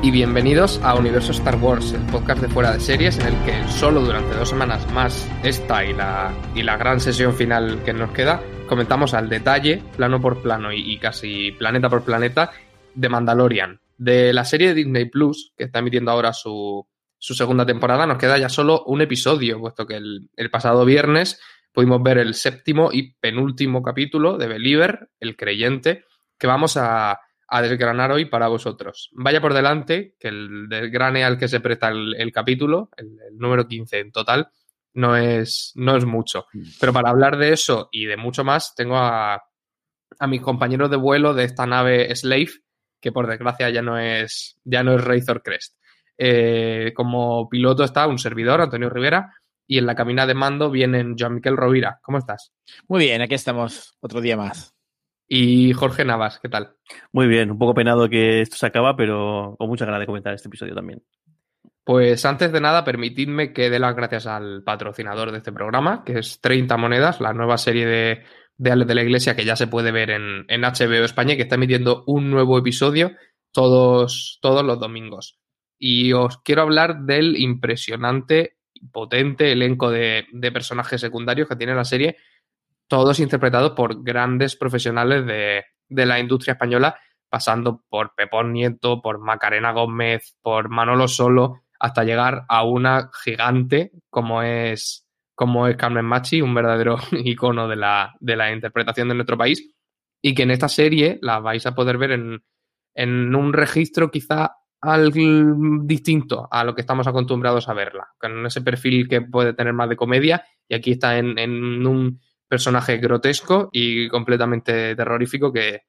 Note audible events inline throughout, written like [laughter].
Y bienvenidos a Universo Star Wars, el podcast de fuera de series en el que solo durante dos semanas más esta y la, y la gran sesión final que nos queda comentamos al detalle, plano por plano y, y casi planeta por planeta de Mandalorian. De la serie de Disney Plus, que está emitiendo ahora su, su segunda temporada, nos queda ya solo un episodio, puesto que el, el pasado viernes pudimos ver el séptimo y penúltimo capítulo de Believer, el creyente, que vamos a, a desgranar hoy para vosotros. Vaya por delante, que el desgrane al que se presta el, el capítulo, el, el, número 15 en total, no es, no es mucho. Pero para hablar de eso y de mucho más, tengo a, a mis compañeros de vuelo de esta nave Slave, que por desgracia ya no es, ya no es Razor Crest. Eh, como piloto está un servidor, Antonio Rivera, y en la cabina de mando vienen Joan Miquel Rovira. ¿Cómo estás? Muy bien, aquí estamos otro día más. Y Jorge Navas, ¿qué tal? Muy bien, un poco penado que esto se acaba, pero con mucha ganas de comentar este episodio también. Pues antes de nada, permitidme que dé las gracias al patrocinador de este programa, que es 30 Monedas, la nueva serie de, de de la Iglesia que ya se puede ver en, en HBO España y que está emitiendo un nuevo episodio todos, todos los domingos. Y os quiero hablar del impresionante, potente elenco de, de personajes secundarios que tiene la serie todos interpretados por grandes profesionales de, de, la industria española, pasando por Pepón Nieto, por Macarena Gómez, por Manolo Solo, hasta llegar a una gigante como es, como es Carmen Machi, un verdadero [laughs] icono de la, de la interpretación de nuestro país, y que en esta serie la vais a poder ver en, en un registro quizá al, distinto a lo que estamos acostumbrados a verla, con ese perfil que puede tener más de comedia, y aquí está en, en un personaje grotesco y completamente terrorífico que,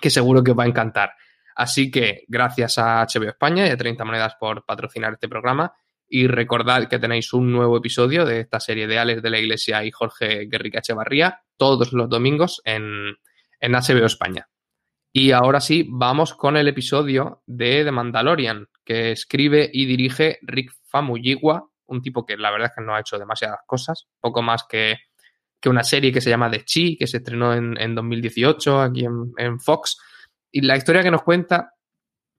que seguro que os va a encantar. Así que gracias a HBO España y a 30 Monedas por patrocinar este programa y recordad que tenéis un nuevo episodio de esta serie de Alex de la Iglesia y Jorge Guerrica Echevarría todos los domingos en, en HBO España. Y ahora sí, vamos con el episodio de The Mandalorian, que escribe y dirige Rick Famuyiwa, un tipo que la verdad es que no ha hecho demasiadas cosas, poco más que que una serie que se llama The Chi, que se estrenó en, en 2018 aquí en, en, Fox. Y la historia que nos cuenta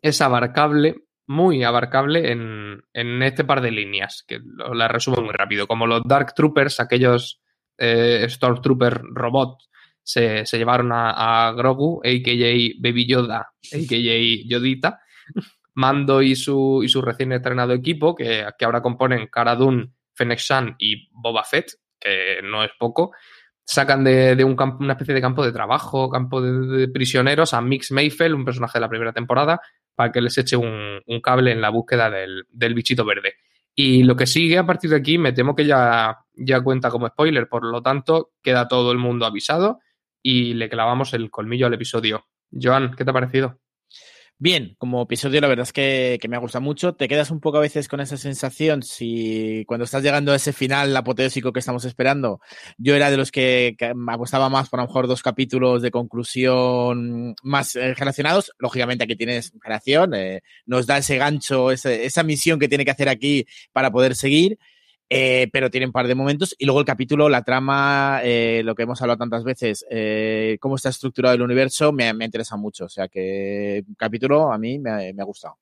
es abarcable, muy abarcable en, en este par de líneas, que la resumo muy rápido. Como los Dark Troopers, aquellos eh, Stormtrooper robot, se, se llevaron a, a, Grogu, a.k.a. Baby Yoda, a.k.a. Yodita, [laughs] Mando y su, y su recién estrenado equipo, que, que ahora componen Cara Dune, Fennec Shan y Boba Fett, que no es poco, sacan de, de un campo, una especie de campo de trabajo, campo de, prisioneros a Mix Mayfell, un personaje de la primera temporada, para que les eche un, un cable en la búsqueda del, del, bichito verde. Y lo que sigue a partir de aquí me temo que ya, ya cuenta como spoiler, por lo tanto queda todo el mundo avisado y le clavamos el colmillo al episodio. Joan, ¿qué te ha parecido? Bien, como episodio la verdad es que, que, me ha gustado mucho. Te quedas un poco a veces con esa sensación si cuando estás llegando a ese final apoteósico que estamos esperando, yo era de los que, que apostaba más por a lo mejor dos capítulos de conclusión más eh, relacionados. Lógicamente aquí tienes relación, eh, nos da ese gancho, esa misión que tiene que hacer aquí para poder seguir. Eh, pero tiene un par de momentos. Y luego el capítulo, la trama, eh, lo que hemos hablado tantas veces, eh, cómo está estructurado el universo, me, me interesa mucho. O sea que el capítulo a mí me, me ha gustado.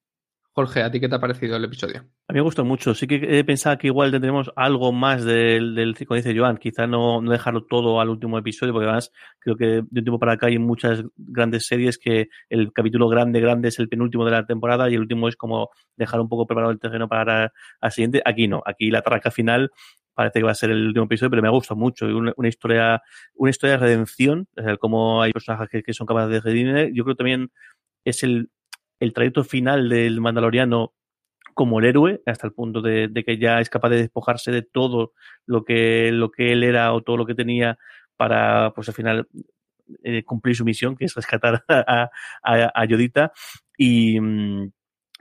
Jorge, ¿a ti qué te ha parecido el episodio? A mí me gustó mucho. Sí que he pensado que igual tendremos algo más del, del como dice Joan, quizá no, no dejarlo todo al último episodio, porque además creo que de un tiempo para acá hay muchas grandes series que el capítulo grande, grande es el penúltimo de la temporada y el último es como dejar un poco preparado el terreno para el siguiente. Aquí no, aquí la traca final parece que va a ser el último episodio, pero me ha gustado mucho. Una, historia, una historia de redención, o sea, cómo hay personajes que, que son capaces de redimir. Yo creo también es el el trayecto final del Mandaloriano como el héroe, hasta el punto de, que ya es capaz de despojarse de todo lo que, lo que él era o todo lo que tenía para, pues al final, eh, cumplir su misión, que es rescatar [laughs] a, a, Yodita. Y,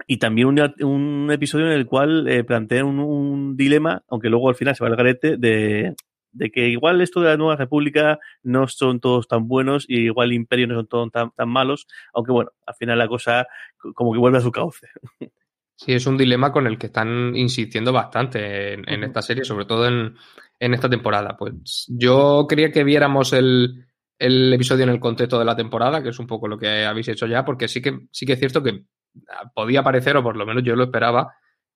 y también un, episodio en el cual eh, plantea un, un, dilema, aunque luego al final se va al garete, de, de que igual esto de la Nueva República no son todos tan buenos y igual el imperio no son todos tan, tan malos, aunque bueno, al final la cosa como que vuelve a su cauce. Sí, es un dilema con el que están insistiendo bastante en, en esta serie, sobre todo en, en, esta temporada. Pues yo quería que viéramos el, el, episodio en el contexto de la temporada, que es un poco lo que habéis hecho ya, porque sí que, sí que es cierto que podía parecer, o por lo menos yo lo esperaba,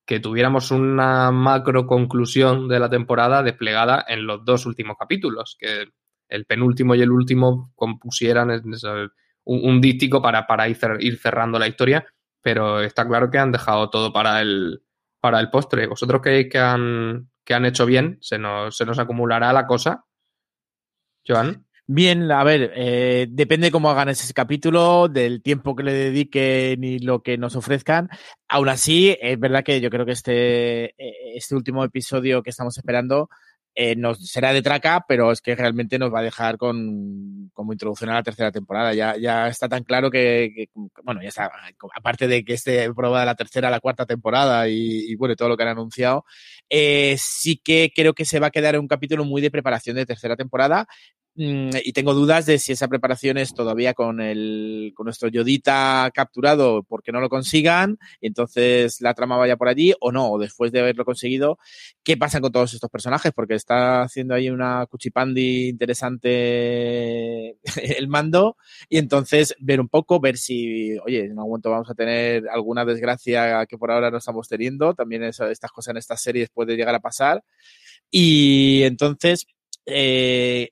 que tuviéramos una macro conclusión de la temporada desplegada en los dos últimos capítulos, que el penúltimo y el último compusieran un, un díptico para, para ir, ir, cerrando la historia, pero está claro que han dejado todo para el, para el postre. ¿Vosotros creéis que han, que han hecho bien? ¿Se nos, ¿Se nos acumulará la cosa? Joan. Bien, a ver, eh, depende cómo hagan ese capítulo, del tiempo que le dediquen y lo que nos ofrezcan. Aún así, es verdad que yo creo que este, este último episodio que estamos esperando eh, nos será de traca, pero es que realmente nos va a dejar con como introducción a la tercera temporada. Ya, ya está tan claro que, bueno, ya está, aparte de que esté probada la tercera, la cuarta temporada y, bueno, todo lo que han anunciado, eh, sí que creo que se va a quedar en un capítulo muy de preparación de tercera temporada y tengo dudas de si esa preparación es todavía con el con nuestro Yodita capturado porque no lo consigan y entonces la trama vaya por allí o no, después de haberlo conseguido, ¿qué pasa con todos estos personajes? Porque está haciendo ahí una cuchipandi interesante [laughs] el mando y entonces ver un poco, ver si, oye, en algún momento vamos a tener alguna desgracia que por ahora no estamos teniendo, también eso, estas cosas en estas series puede llegar a pasar y entonces eh,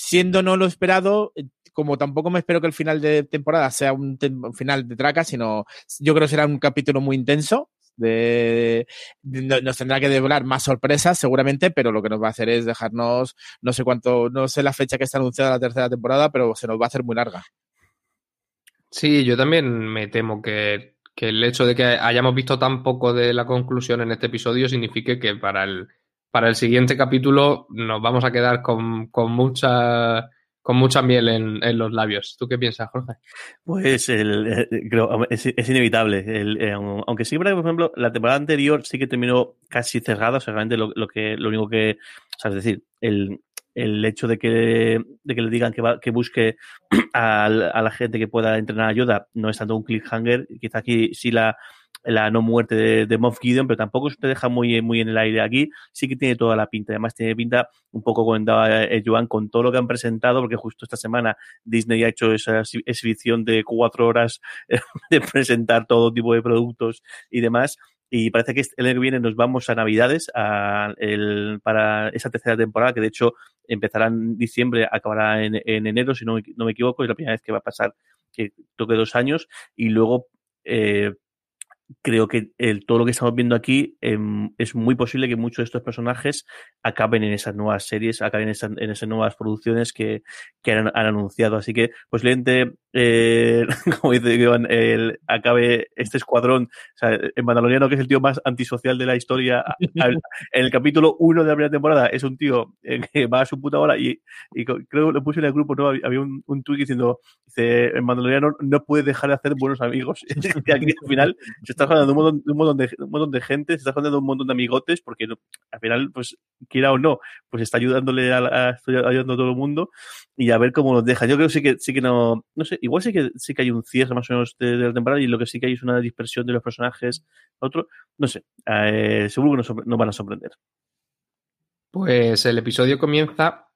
siendo no lo esperado, eh, como tampoco me espero que el final de temporada sea un, final de traca, sino yo creo que será un capítulo muy intenso. Nos tendrá que devorar más sorpresas seguramente, pero lo que nos va a hacer es dejarnos, no sé cuánto, no sé la fecha que está anunciada la tercera temporada, pero se nos va a hacer muy larga. Sí, yo también me temo que el hecho de que hayamos visto tan poco de la conclusión en este episodio signifique que para el, para el siguiente capítulo nos vamos a quedar con, con mucha con mucha miel en, en, los labios. ¿Tú qué piensas, Jorge? Pues el, eh, creo, es, es, inevitable. El, eh, aunque sí, por ejemplo, la temporada anterior sí que terminó casi cerrada, o sea, realmente lo, lo que, lo único que, o sea, es decir, el, el hecho de que, de que le digan que, va, que busque [clears throat] a, a, la gente que pueda entrenar ayuda no es tanto un cliffhanger. Quizá aquí sí la, la no muerte de, de Gideon, pero tampoco se te deja muy, muy en el aire aquí. Sí que tiene toda la pinta. Además, tiene pinta, un poco comentaba eh, Joan, con todo lo que han presentado, porque justo esta semana Disney ha hecho esa exhibición de cuatro horas [laughs] de presentar todo tipo de productos y demás. Y parece que el año que viene nos vamos a Navidades para esa tercera temporada, que de hecho empezará en diciembre, acabará en, en enero, si no, no, me equivoco, es la primera vez que va a pasar que toque dos años. Y luego eh, creo que el, todo lo que estamos viendo aquí eh, es muy posible que muchos de estos personajes acaben en esas nuevas series, acaben en, en esas nuevas producciones que, que han, han, anunciado. Así que posiblemente, eh, [laughs] como dice Iván, el, acabe este escuadrón, o sea, en Mandaloriano, que es el tío más antisocial de la historia, al, [laughs] en el capítulo 1 de la primera temporada, es un tío eh, que va a su puta hora y, y creo que lo puse en el grupo, ¿no? Había un, un tuit diciendo, dice, en Mandaloriano no puede dejar de hacer buenos amigos. [laughs] y aquí al final se está de un montón, de un montón, de, un montón de gente, se está de un montón de amigotes, porque al final, pues, quiera o no, pues está ayudándole a, a, ayudando a todo el mundo y a ver cómo nos deja. Yo creo que sí que, sí que no, no sé, igual sí que, sí que hay un cierre más o menos de, la temporada y lo que sí que hay es una dispersión de los personajes otro, no sé, eh, seguro que nos, nos van a sorprender. Pues el episodio comienza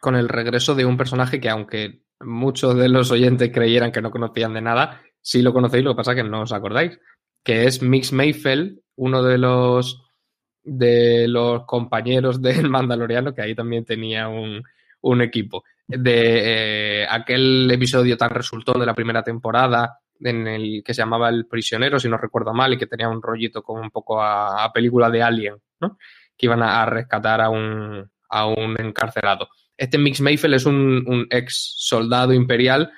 con el regreso de un personaje que, aunque muchos de los oyentes creyeran que no conocían de nada, sí lo conocéis, lo que pasa es que no os acordáis, que es Mix Mayfeld, uno de los de los compañeros del [laughs] Mandaloriano, que ahí también tenía un, un equipo. De eh, aquel episodio tan resultón de la primera temporada, en el que se llamaba El Prisionero, si no recuerdo mal, y que tenía un rollito como un poco a, película de Alien, ¿no? Que iban a, rescatar a un, a un encarcelado. Este Mix Mayfeld es un, un, ex soldado imperial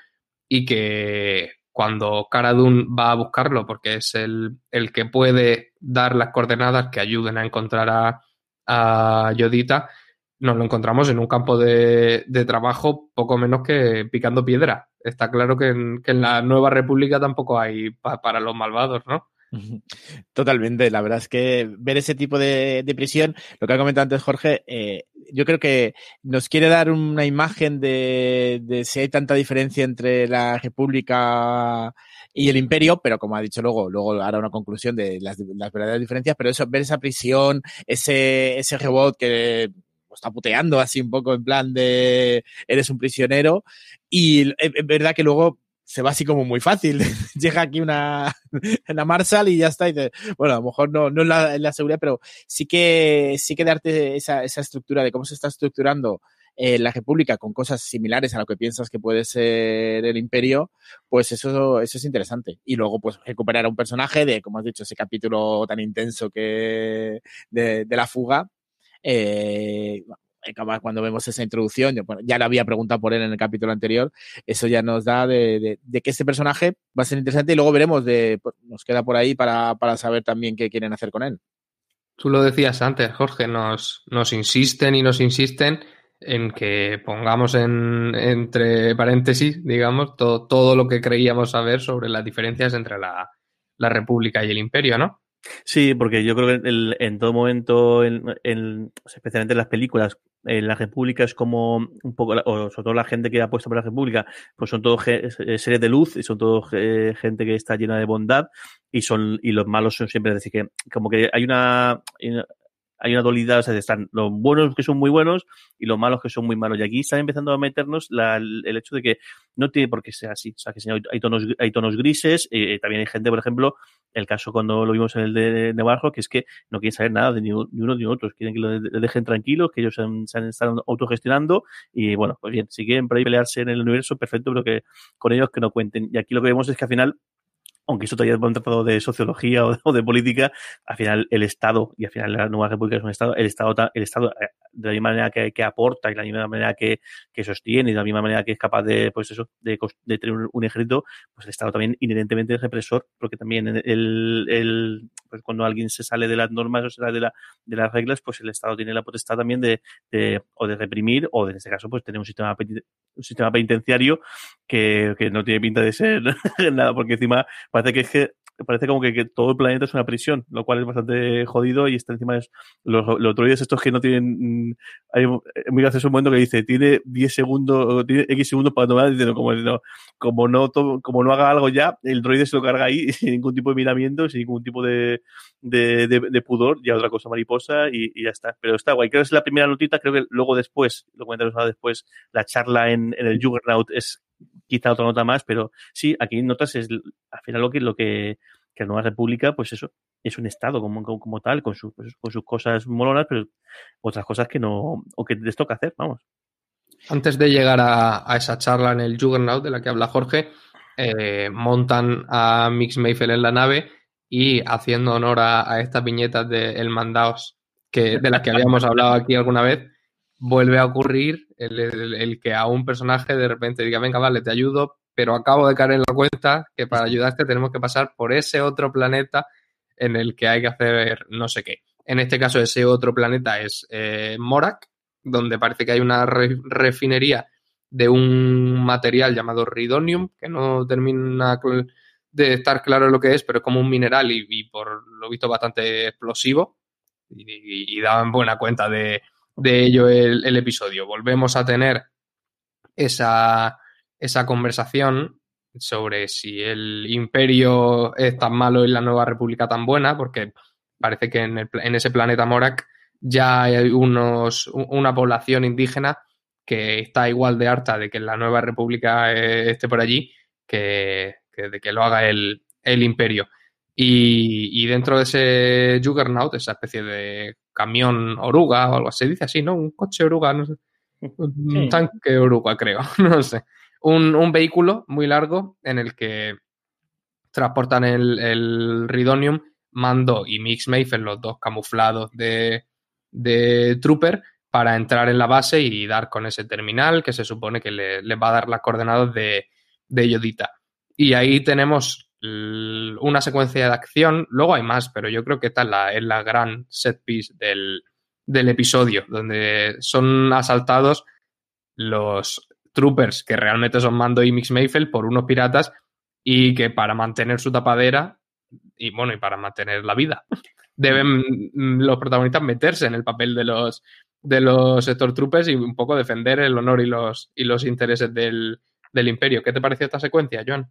y que cuando Cara va a buscarlo, porque es el, el, que puede dar las coordenadas que ayuden a encontrar a, a Yodita, nos lo encontramos en un campo de, de, trabajo poco menos que picando piedra. Está claro que en, que en la Nueva República tampoco hay pa, para los malvados, ¿no? [laughs] Totalmente, la verdad es que ver ese tipo de, de prisión, lo que ha comentado antes Jorge, eh, yo creo que nos quiere dar una imagen de, de, si hay tanta diferencia entre la República y el Imperio, pero como ha dicho luego, luego hará una conclusión de las, las verdaderas diferencias, pero eso, ver esa prisión, ese, ese robot que está puteando así un poco en plan de eres un prisionero y es verdad que luego se va así como muy fácil. [laughs] Llega aquí una, [laughs] una Marshall y ya está. Y bueno, a lo mejor no, no en la, la seguridad, pero sí que, sí que darte esa, esa estructura de cómo se está estructurando eh, la República con cosas similares a lo que piensas que puede ser el Imperio, pues eso, eso es interesante. Y luego, pues, recuperar a un personaje de, como has dicho, ese capítulo tan intenso que de la fuga. Eh, cuando vemos esa introducción, ya le había preguntado por él en el capítulo anterior, eso ya nos da de, que este personaje va a ser interesante y luego veremos, de, pues, nos queda por ahí para, para saber también qué quieren hacer con él. Tú lo decías antes, Jorge, nos, nos insisten y nos insisten en que pongamos en, entre paréntesis, digamos, todo, todo lo que creíamos saber sobre las diferencias entre la, la República y el Imperio, ¿no? Sí, porque yo creo que el, en todo momento, en, en, especialmente en las películas, en la República es como un poco, o sobre todo la gente que ha puesto por la República, pues son todos seres de luz y son todos eh, gente que está llena de bondad y son y los malos son siempre, es decir, que como que hay una, hay una dualidad, o sea, están los buenos que son muy buenos y los malos que son muy malos. Y aquí están empezando a meternos la, el hecho de que no tiene por qué ser así. O sea, que hay tonos, hay tonos grises. Eh, también hay gente, por ejemplo, el caso cuando lo vimos en el de Navarro, que es que no quieren saber nada de ni, uno ni otros. Quieren que lo dejen tranquilos, que ellos se, han, estado autogestionando. Y bueno, pues bien, si quieren por ahí pelearse en el universo, perfecto, pero que con ellos que no cuenten. Y aquí lo que vemos es que al final aunque eso todavía un tratado de sociología [laughs] o de, política, al final el Estado, y al final la Nueva República es un Estado, el Estado, el Estado eh, de la misma manera que, aporta y de la misma manera que, sostiene y de la misma manera que es capaz de, pues eso, de, tener un, ejército, pues el Estado también inherentemente es represor, porque también el, pues cuando alguien se sale de las normas o se sale de, la, de las reglas, pues el Estado tiene la potestad también de, o de reprimir o en este caso pues tener un sistema, un sistema penitenciario que, que no tiene pinta de ser [laughs] nada, porque encima parece que es que parece como que, todo el planeta es una prisión, lo cual es bastante jodido y está encima de los, los droides estos que no tienen, mm, hay muy gracioso un momento que dice, tiene 10 segundos, tiene X segundos para tomar, diciendo como no, como no, como no haga algo ya, el droide se lo carga ahí [laughs] sin ningún tipo de miramiento, sin ningún tipo de, de, pudor, ya otra cosa mariposa y, y, ya está. Pero está guay, creo que es la primera notita, creo que luego después, lo comentaremos ahora después, la charla en, en el Juggernaut es quizá otra nota más, pero sí, aquí notas es al final lo que, lo que, que la Nueva República, pues eso, es un Estado como, como, tal, con, su, pues, con sus cosas molonas, pero otras cosas que no, o que les toca hacer, vamos. Antes de llegar a, a esa charla en el Juggernaut de la que habla Jorge, eh, montan a Mix Mayfield en la nave y haciendo honor a, a estas viñetas de El Mandaos, que, de las que habíamos hablado aquí alguna vez, vuelve a ocurrir el, el, el, que a un personaje de repente diga, venga, vale, te ayudo, pero acabo de caer en la cuenta que para ayudarte tenemos que pasar por ese otro planeta en el que hay que hacer no sé qué. En este caso, ese otro planeta es eh, Morak, donde parece que hay una re refinería de un material llamado ridonium, que no termina de estar claro lo que es, pero es como un mineral y, y por lo visto bastante explosivo y, y, y daban buena cuenta de, de ello el, el, episodio. Volvemos a tener esa, esa conversación sobre si el imperio es tan malo y la nueva república tan buena, porque parece que en, el, en ese planeta Morak ya hay unos, una población indígena que está igual de harta de que la nueva república eh, esté por allí que, de que lo haga el, imperio. Y, dentro de ese Juggernaut, esa especie de camión oruga o algo así, se dice así, ¿no? Un coche oruga, no sé. Un [laughs] tanque oruga, creo, [laughs] no sé. Un, un, vehículo muy largo en el que transportan el, el Ridonium, Mando y Mix Mayfield, los dos camuflados de, de Trooper, para entrar en la base y dar con ese terminal que se supone que le, va a dar las coordenadas de, de Yodita. Y ahí tenemos una secuencia de acción, luego hay más, pero yo creo que esta es la, es la gran set piece del, del episodio, donde son asaltados los troopers que realmente son Mando y Mix Mayfield por unos piratas y que para mantener su tapadera y bueno, y para mantener la vida, [laughs] deben los protagonistas meterse en el papel de los de los Troopers y un poco defender el honor y los, y los intereses del, del imperio. ¿Qué te pareció esta secuencia, Joan?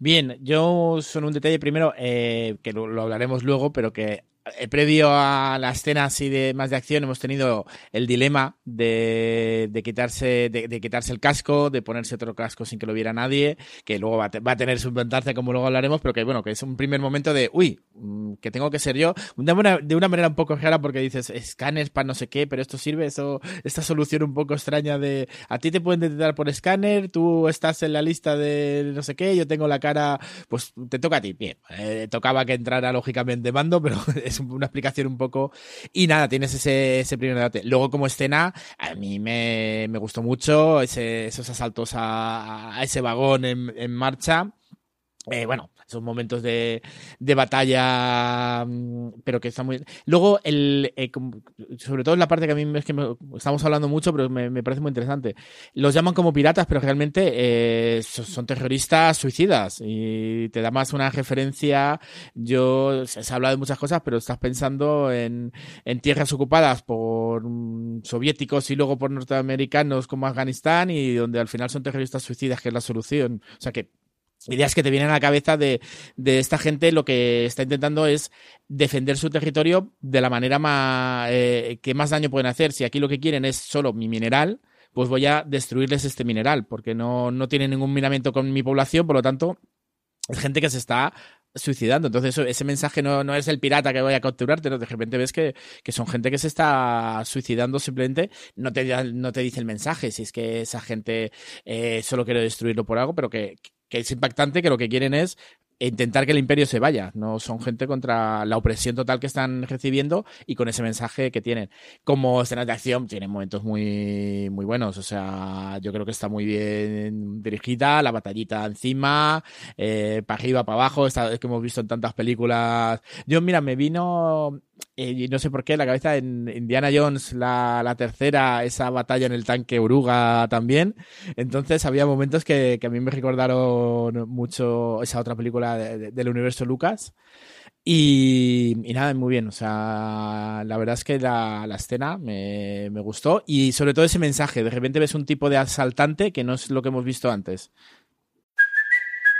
Bien, yo son un detalle primero eh, que lo, hablaremos luego, pero que eh, previo a la escena así de más de acción hemos tenido el dilema de, quitarse de, quitarse el casco, de ponerse otro casco sin que lo viera nadie, que luego va a, tener su importancia como luego hablaremos, pero que bueno, que es un primer momento de, uy, mm, que tengo que ser yo, de una, de una manera un poco rara porque dices, escáneres para no sé qué, pero esto sirve, eso, esta solución un poco extraña de, a ti te pueden detectar por escáner, tú estás en la lista de no sé qué, yo tengo la cara, pues te toca a ti, bien, eh, tocaba que entrara lógicamente mando, pero [laughs] es una explicación un poco. Y nada, tienes ese, ese primer debate. Luego, como escena, a mí me, me gustó mucho ese, esos asaltos a, ese vagón en, en marcha. Eh, bueno, esos momentos de, de, batalla, mm, pero que está muy... Luego, el, eh, sobre todo la parte que a mí es que estamos hablando mucho, pero me, me, parece muy interesante. Los llaman como piratas, pero realmente eh, son terroristas suicidas y te da más una referencia. Yo, se, ha hablado de muchas cosas, pero estás pensando en, en tierras ocupadas por mm, soviéticos y luego por norteamericanos como Afganistán y donde al final son terroristas suicidas, que es la solución. O sea que ideas que te vienen a la cabeza de, de, esta gente lo que está intentando es defender su territorio de la manera más, eh, que más daño pueden hacer. Si aquí lo que quieren es solo mi mineral, pues voy a destruirles este mineral, porque no, no tiene ningún miramiento con mi población, por lo tanto, es gente que se está suicidando. Entonces, ese mensaje no, no, es el pirata que voy a capturarte, ¿no? de repente ves que, que, son gente que se está suicidando simplemente, no te, no te dice el mensaje, si es que esa gente eh, solo quiere destruirlo por algo, pero que, que es impactante, que lo que quieren es intentar que el imperio se vaya. No son gente contra la opresión total que están recibiendo y con ese mensaje que tienen. Como escenas de acción, tienen momentos muy, muy buenos. O sea, yo creo que está muy bien dirigida, la batallita encima, eh, para arriba, para abajo, esta que hemos visto en tantas películas. Yo, mira, me vino eh, no sé por qué, la cabeza en Indiana Jones, la, la, tercera, esa batalla en el tanque Oruga también. Entonces había momentos que, que a mí me recordaron mucho esa otra película del universo Lucas. Y, y, nada, muy bien. O sea, la verdad es que la, la escena me, me, gustó. Y sobre todo ese mensaje. De repente ves un tipo de asaltante que no es lo que hemos visto antes.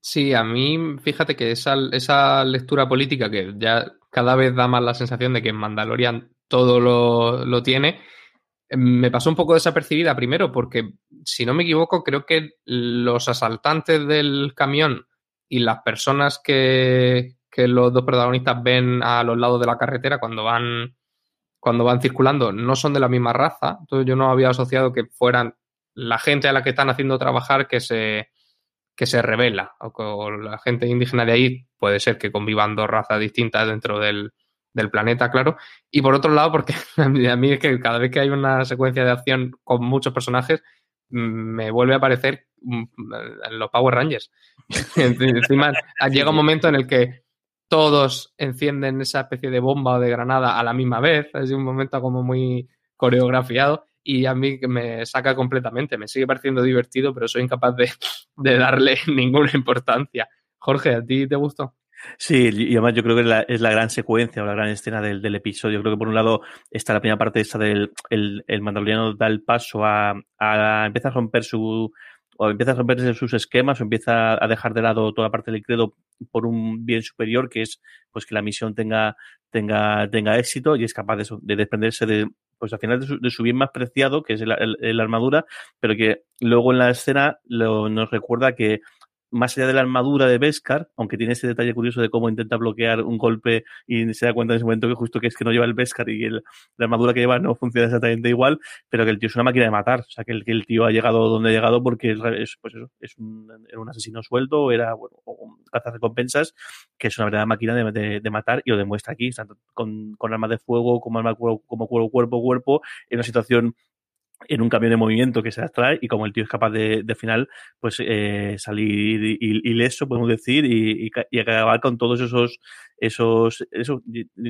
Sí, a mí, fíjate que esa, esa lectura política que ya cada vez da más la sensación de que en Mandalorian todo lo, lo tiene, me pasó un poco desapercibida primero porque, si no me equivoco, creo que los asaltantes del camión y las personas que, que los dos protagonistas ven a los lados de la carretera cuando van cuando van circulando no son de la misma raza, entonces yo no había asociado que fueran la gente a la que están haciendo trabajar que se, que se revela, o con la gente indígena de ahí puede ser que convivan dos razas distintas dentro del, del planeta, claro. Y por otro lado, porque [laughs] a mí es que cada vez que hay una secuencia de acción con muchos personajes, mm, me vuelve a aparecer mm, los Power Rangers. [laughs] Encima [laughs] llega un momento en el que todos encienden esa especie de bomba o de granada a la misma vez. Es un momento como muy coreografiado y a mí me saca completamente. Me sigue pareciendo divertido, pero soy incapaz de, [laughs] de darle [laughs] ninguna importancia. Jorge, ¿a ti te gustó? Sí, y además yo creo que es la, la gran secuencia o la gran escena del, del, episodio. Creo que por un lado está la primera parte esta del el, el mandaloriano da el paso a, a empezar a romper su o empieza a romperse sus esquemas o empieza a dejar de lado toda parte del credo por un bien superior que es pues que la misión tenga tenga tenga éxito y es capaz de, de desprenderse de pues al final de su, de su bien más preciado que es la armadura pero que luego en la escena lo, nos recuerda que más allá de la armadura de Beskar, aunque tiene ese detalle curioso de cómo intenta bloquear un golpe y se da cuenta en ese momento que justo que es que no lleva el Beskar y el, la armadura que lleva no funciona exactamente igual, pero que el tío es una máquina de matar. O sea, que el, que el tío ha llegado donde ha llegado porque es, pues eso, es un, era un asesino suelto, era bueno, un recompensas, que es una verdadera máquina de, de, de, matar y lo demuestra aquí, tanto con, con armas de fuego como arma como cuerpo, cuerpo, cuerpo, en una situación en un cambio de movimiento que se extrae y como el tío es capaz de, de final pues eh, salir ileso podemos decir y, y, acabar con todos esos esos eso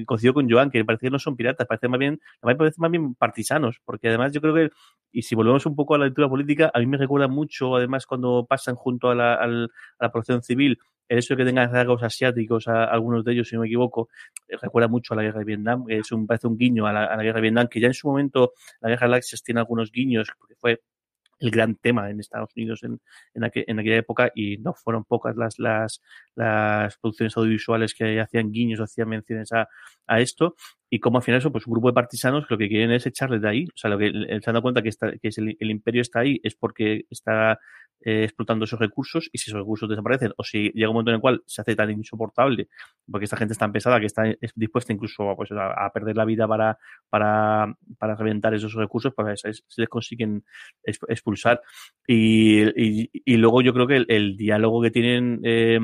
coincido con Joan que parece que no son piratas parece más bien parece más bien partisanos porque además yo creo que y si volvemos un poco a la lectura política a mí me recuerda mucho además cuando pasan junto a la, a la protección civil el hecho de que tengan rasgos asiáticos, a, algunos de ellos, si no me equivoco, eh, recuerda mucho a la guerra de Vietnam, es un, parece un guiño a la, a la guerra de Vietnam, que ya en su momento la guerra de Galaxias tiene algunos guiños, porque fue el gran tema en Estados Unidos en, en, aquel, en, aquella época y no fueron pocas las, las, las producciones audiovisuales que hacían guiños, hacían menciones a, a esto y como al final eso, pues un grupo de partisanos lo que quieren es echarles de ahí, o sea, lo que se han dado cuenta que, está, que es el, el imperio está ahí es porque está eh, explotando esos recursos y si esos recursos desaparecen o si llega un momento en el cual se hace tan insoportable porque esta gente es tan pesada que está dispuesta incluso pues, a, a, perder la vida para, para, para reventar esos recursos, pues se les consiguen expulsar. Y, y, y, luego yo creo que el, el diálogo que tienen eh,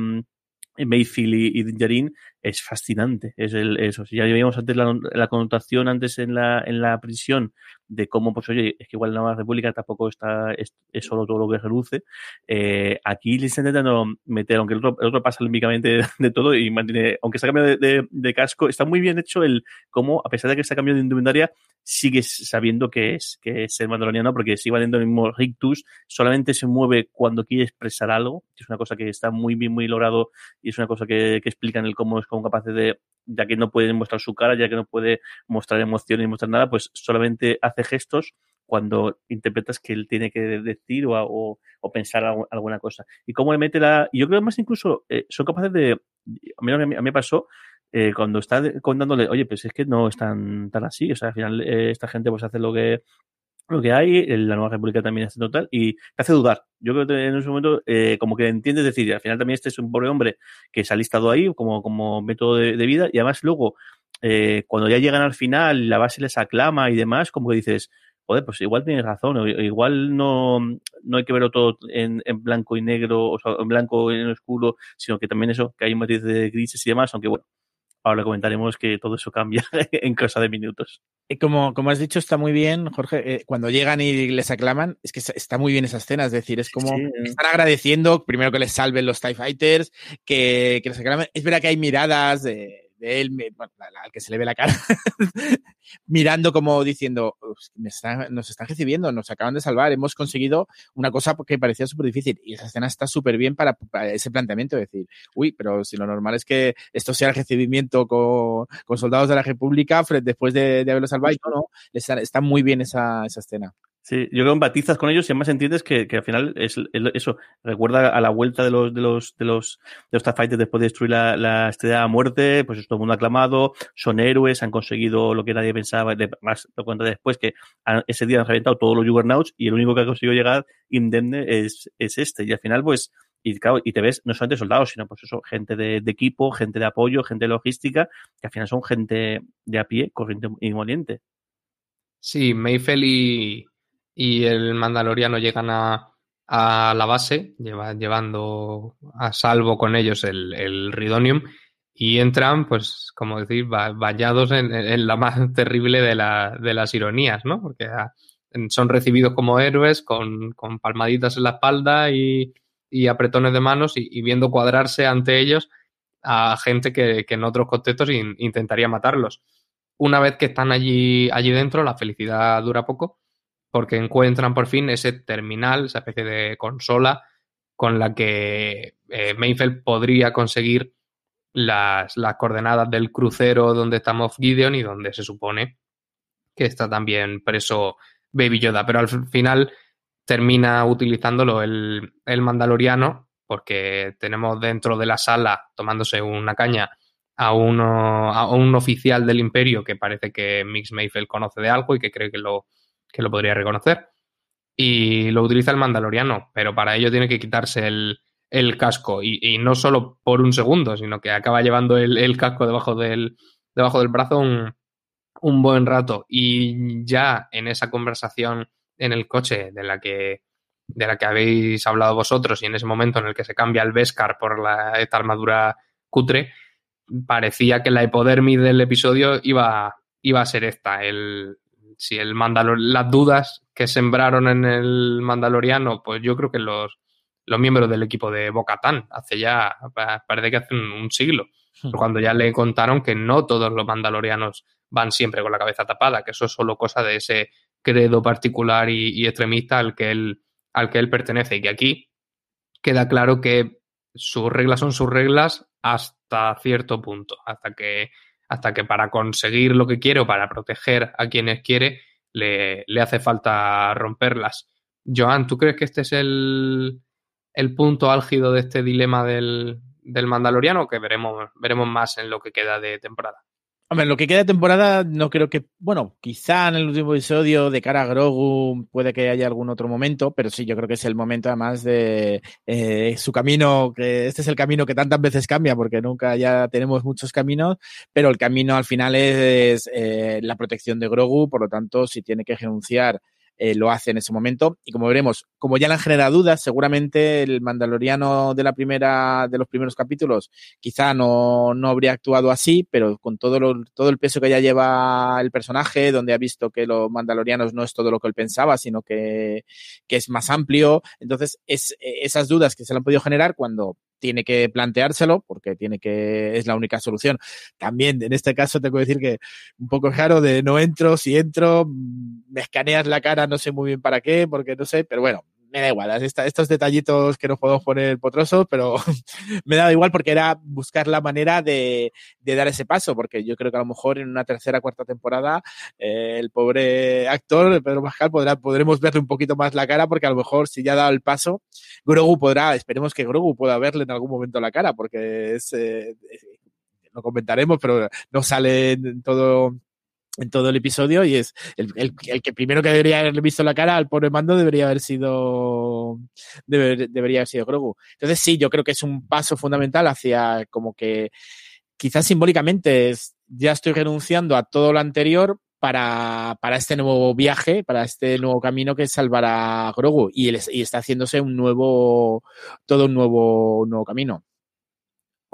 Mayfield y, y Dinjarin es fascinante. Es el, eso. Si ya veíamos antes la, la, connotación antes en la, en la prisión de cómo, pues oye, es que igual la Nueva República tampoco está, es, es solo todo lo que reluce. Eh, aquí le están intentando meter, aunque el otro, el otro pasa límpicamente de, de, todo y mantiene, aunque se ha cambiado de, de, de, casco, está muy bien hecho el cómo, a pesar de que se ha cambiado de indumentaria, sigues sabiendo que es, que es el mandaloriano, porque sigue valiendo el mismo rictus, solamente se mueve cuando quiere expresar algo, que es una cosa que está muy bien, muy logrado y es una cosa que, que explican el cómo es como capaces de, ya que no puede mostrar su cara, ya que no puede mostrar emociones ni mostrar nada, pues solamente hace gestos cuando interpretas que él tiene que decir o, o, pensar alguna cosa. Y cómo le mete la... Yo creo que más incluso eh, son capaces de... A mí, a mí, me pasó eh, cuando está contándole, oye, pues es que no es tan, tan así, o sea, al final eh, esta gente pues hace lo que lo que hay, la Nueva República también hace total, y te hace dudar. Yo creo que en ese momento, eh, como que entiendes decir, al final también este es un pobre hombre que se ha listado ahí como, como método de, de vida, y además luego, eh, cuando ya llegan al final, la base les aclama y demás, como que dices, joder, pues igual tienes razón, o igual no, no hay que verlo todo en, en blanco y negro, o sea, en blanco y en oscuro, sino que también eso, que hay un de grises y demás, aunque bueno, ahora comentaremos que todo eso cambia [laughs] en cosa de minutos. Como, como has dicho, está muy bien, Jorge, eh, cuando llegan y les aclaman, es que está muy bien esa escena, es decir, es como sí. están agradeciendo, primero que les salven los TIE Fighters, que, que les aclaman. Es verdad que hay miradas de él, bueno, al que se le ve la cara, [laughs] mirando como diciendo, me nos están recibiendo, nos acaban de salvar, hemos conseguido una cosa que parecía súper difícil. Y esa escena está súper bien para, para, ese planteamiento, de decir, uy, pero si lo normal es que esto sea el recibimiento con, con soldados de la República después de, de haberlo salvado, no, no, está, está muy bien esa, esa escena. Sí, yo creo que empatizas con ellos y además entiendes que, que al final es, eso, recuerda a la vuelta de los, de los, de los, de los Fighters después de destruir la, la estrella de muerte, pues todo el mundo aclamado, son héroes, han conseguido lo que nadie pensaba, más lo cuenta después, que ese día han reventado todos los Juggernauts y el único que ha conseguido llegar indemne es, es este. Y al final, pues, y claro, y te ves no solamente soldados, sino pues eso, gente de, equipo, gente de apoyo, gente logística, que al final son gente de a pie, corriente y moliente. Sí, Mayfell y, y el Mandaloriano llegan a, a la base, lleva, llevando a salvo con ellos el, el Ridonium, y entran, pues, como decir, ba- bañados en, la más [laughs] terrible de, la, de las ironías, ¿no? Porque ah, son recibidos como héroes con, con palmaditas en la espalda y, y apretones de manos y, viendo cuadrarse ante ellos a gente que, en otros contextos in- intentaría matarlos. Una vez que están allí, allí dentro, la felicidad dura poco porque encuentran por fin ese terminal, esa especie de consola con la que eh, Mayfeld podría conseguir las, las coordenadas del crucero donde está Moff Gideon y donde se supone que está también preso Baby Yoda. Pero al final termina utilizándolo el, el Mandaloriano porque tenemos dentro de la sala tomándose una caña a, uno, a un oficial del imperio que parece que Mix Mayfeld conoce de algo y que cree que lo, que lo podría reconocer. Y lo utiliza el Mandaloriano, pero para ello tiene que quitarse el, el casco. Y, y no solo por un segundo, sino que acaba llevando el, el casco debajo del, debajo del brazo un, buen rato. Y ya en esa conversación en el coche de la que de la que habéis hablado vosotros y en ese momento en el que se cambia el Beskar por la, esta armadura cutre, parecía que la hipodermis del episodio iba, iba a ser esta. El, si el Mandalor las dudas que sembraron en el Mandaloriano, pues yo creo que los, los miembros del equipo de Bocatán, hace ya, pa- parece que hace un, un siglo, cuando ya le contaron que no todos los mandalorianos van siempre con la cabeza tapada, que eso es solo cosa de ese credo particular y, y extremista al que él, al que él pertenece, y que aquí queda claro que sus reglas son sus reglas hasta cierto punto, hasta que, hasta que para conseguir lo que quiere o para proteger a quienes quiere, le, le hace falta romperlas. Joan, ¿tú crees que este es el, el punto álgido de este dilema del, del Mandaloriano? Que veremos, veremos más en lo que queda de temporada. Hombre, lo que queda de temporada, no creo que. Bueno, quizá en el último episodio de cara a Grogu puede que haya algún otro momento, pero sí, yo creo que es el momento además de eh, su camino, que este es el camino que tantas veces cambia, porque nunca ya tenemos muchos caminos, pero el camino al final es, eh, la protección de Grogu, por lo tanto, si tiene que renunciar. Eh, lo hace en ese momento y como veremos, como ya le han generado dudas, seguramente el Mandaloriano de la primera, de los primeros capítulos quizá no, no habría actuado así, pero con todo, lo, todo el peso que ya lleva el personaje, donde ha visto que los mandalorianos no es todo lo que él pensaba, sino que, que es más amplio. Entonces, es, esas dudas que se le han podido generar cuando tiene que planteárselo, porque tiene que, es la única solución. También, en este caso, tengo que decir que un poco raro de no entro, si entro, me escaneas la cara, no sé muy bien para qué, porque no sé, pero bueno, me da igual, estos detallitos que nos podemos poner potrosos, pero [laughs] me da igual porque era buscar la manera de, de, dar ese paso, porque yo creo que a lo mejor en una tercera cuarta temporada eh, el pobre actor, Pedro Pascal, podrá, podremos verle un poquito más la cara, porque a lo mejor si ya ha dado el paso, Grogu podrá, esperemos que Grogu pueda verle en algún momento la cara, porque es, eh, lo comentaremos, pero no sale en todo en todo el episodio y es el, el, el, que primero que debería haberle visto la cara al pobre mando debería haber sido deber, debería haber sido Grogu. Entonces sí, yo creo que es un paso fundamental hacia como que quizás simbólicamente es, ya estoy renunciando a todo lo anterior para, para este nuevo viaje, para este nuevo camino que salvará a Grogu y, él, y está haciéndose un nuevo, todo un nuevo, un nuevo camino.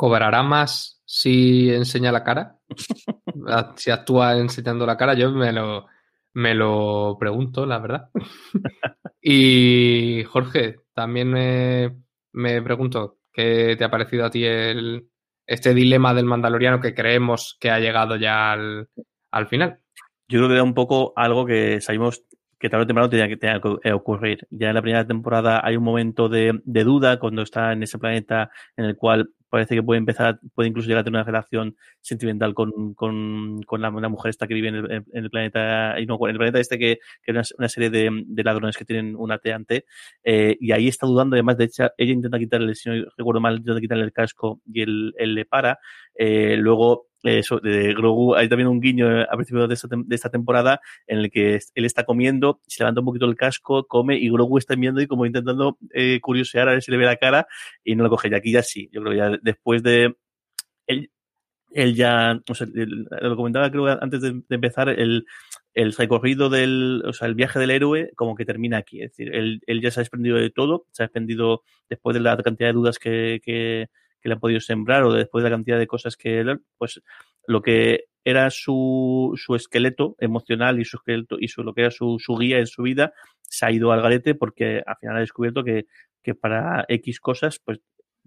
¿Cobrará más si enseña la cara? [laughs] si actúa enseñando la cara, yo me lo, me lo pregunto, la verdad. [laughs] y Jorge, también me, me, pregunto, ¿qué te ha parecido a ti el, este dilema del mandaloriano que creemos que ha llegado ya al, al final? Yo creo que era un poco algo que sabemos que tarde o temprano tenía que, tenía que ocurrir. Ya en la primera temporada hay un momento de, de duda cuando está en ese planeta en el cual parece que puede empezar, puede incluso llegar a tener una relación sentimental con, con, con la, la, mujer esta que vive en el, planeta, y no, en el planeta este que, que es una, serie de, de, ladrones que tienen una teante, eh, y ahí está dudando, además de hecho, ella intenta quitarle, si no recuerdo mal, intenta quitarle el casco y él, él le para, eh, luego eso, de Grogu, hay también un guiño a principio de esta, de esta temporada en el que él está comiendo, se levanta un poquito el casco, come y Grogu está viendo y como intentando eh, curiosear a ver si le ve la cara y no lo coge. Y aquí ya sí, yo creo que ya después de... Él, él ya, o sea, lo comentaba creo antes de, de empezar, el, el recorrido del, o sea, el viaje del héroe como que termina aquí. Es decir, él, él ya se ha desprendido de todo, se ha desprendido después de la cantidad de dudas que, que, que le han podido sembrar o después de la cantidad de cosas que él, pues lo que era su, su esqueleto emocional y su esqueleto y su, lo que era su, su guía en su vida se ha ido al garete porque al final ha descubierto que, que para X cosas, pues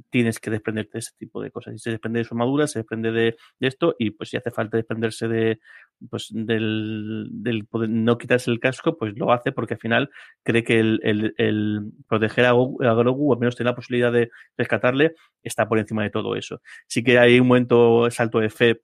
tienes que desprenderte de ese tipo de cosas. Y se desprende de su armadura, se desprende de, esto, y pues si hace falta desprenderse de pues del, del poder no quitarse el casco, pues lo hace porque al final cree que el, el, el proteger a, a Grogu, o al menos tener la posibilidad de rescatarle, está por encima de todo eso. Sí que hay un momento salto de fe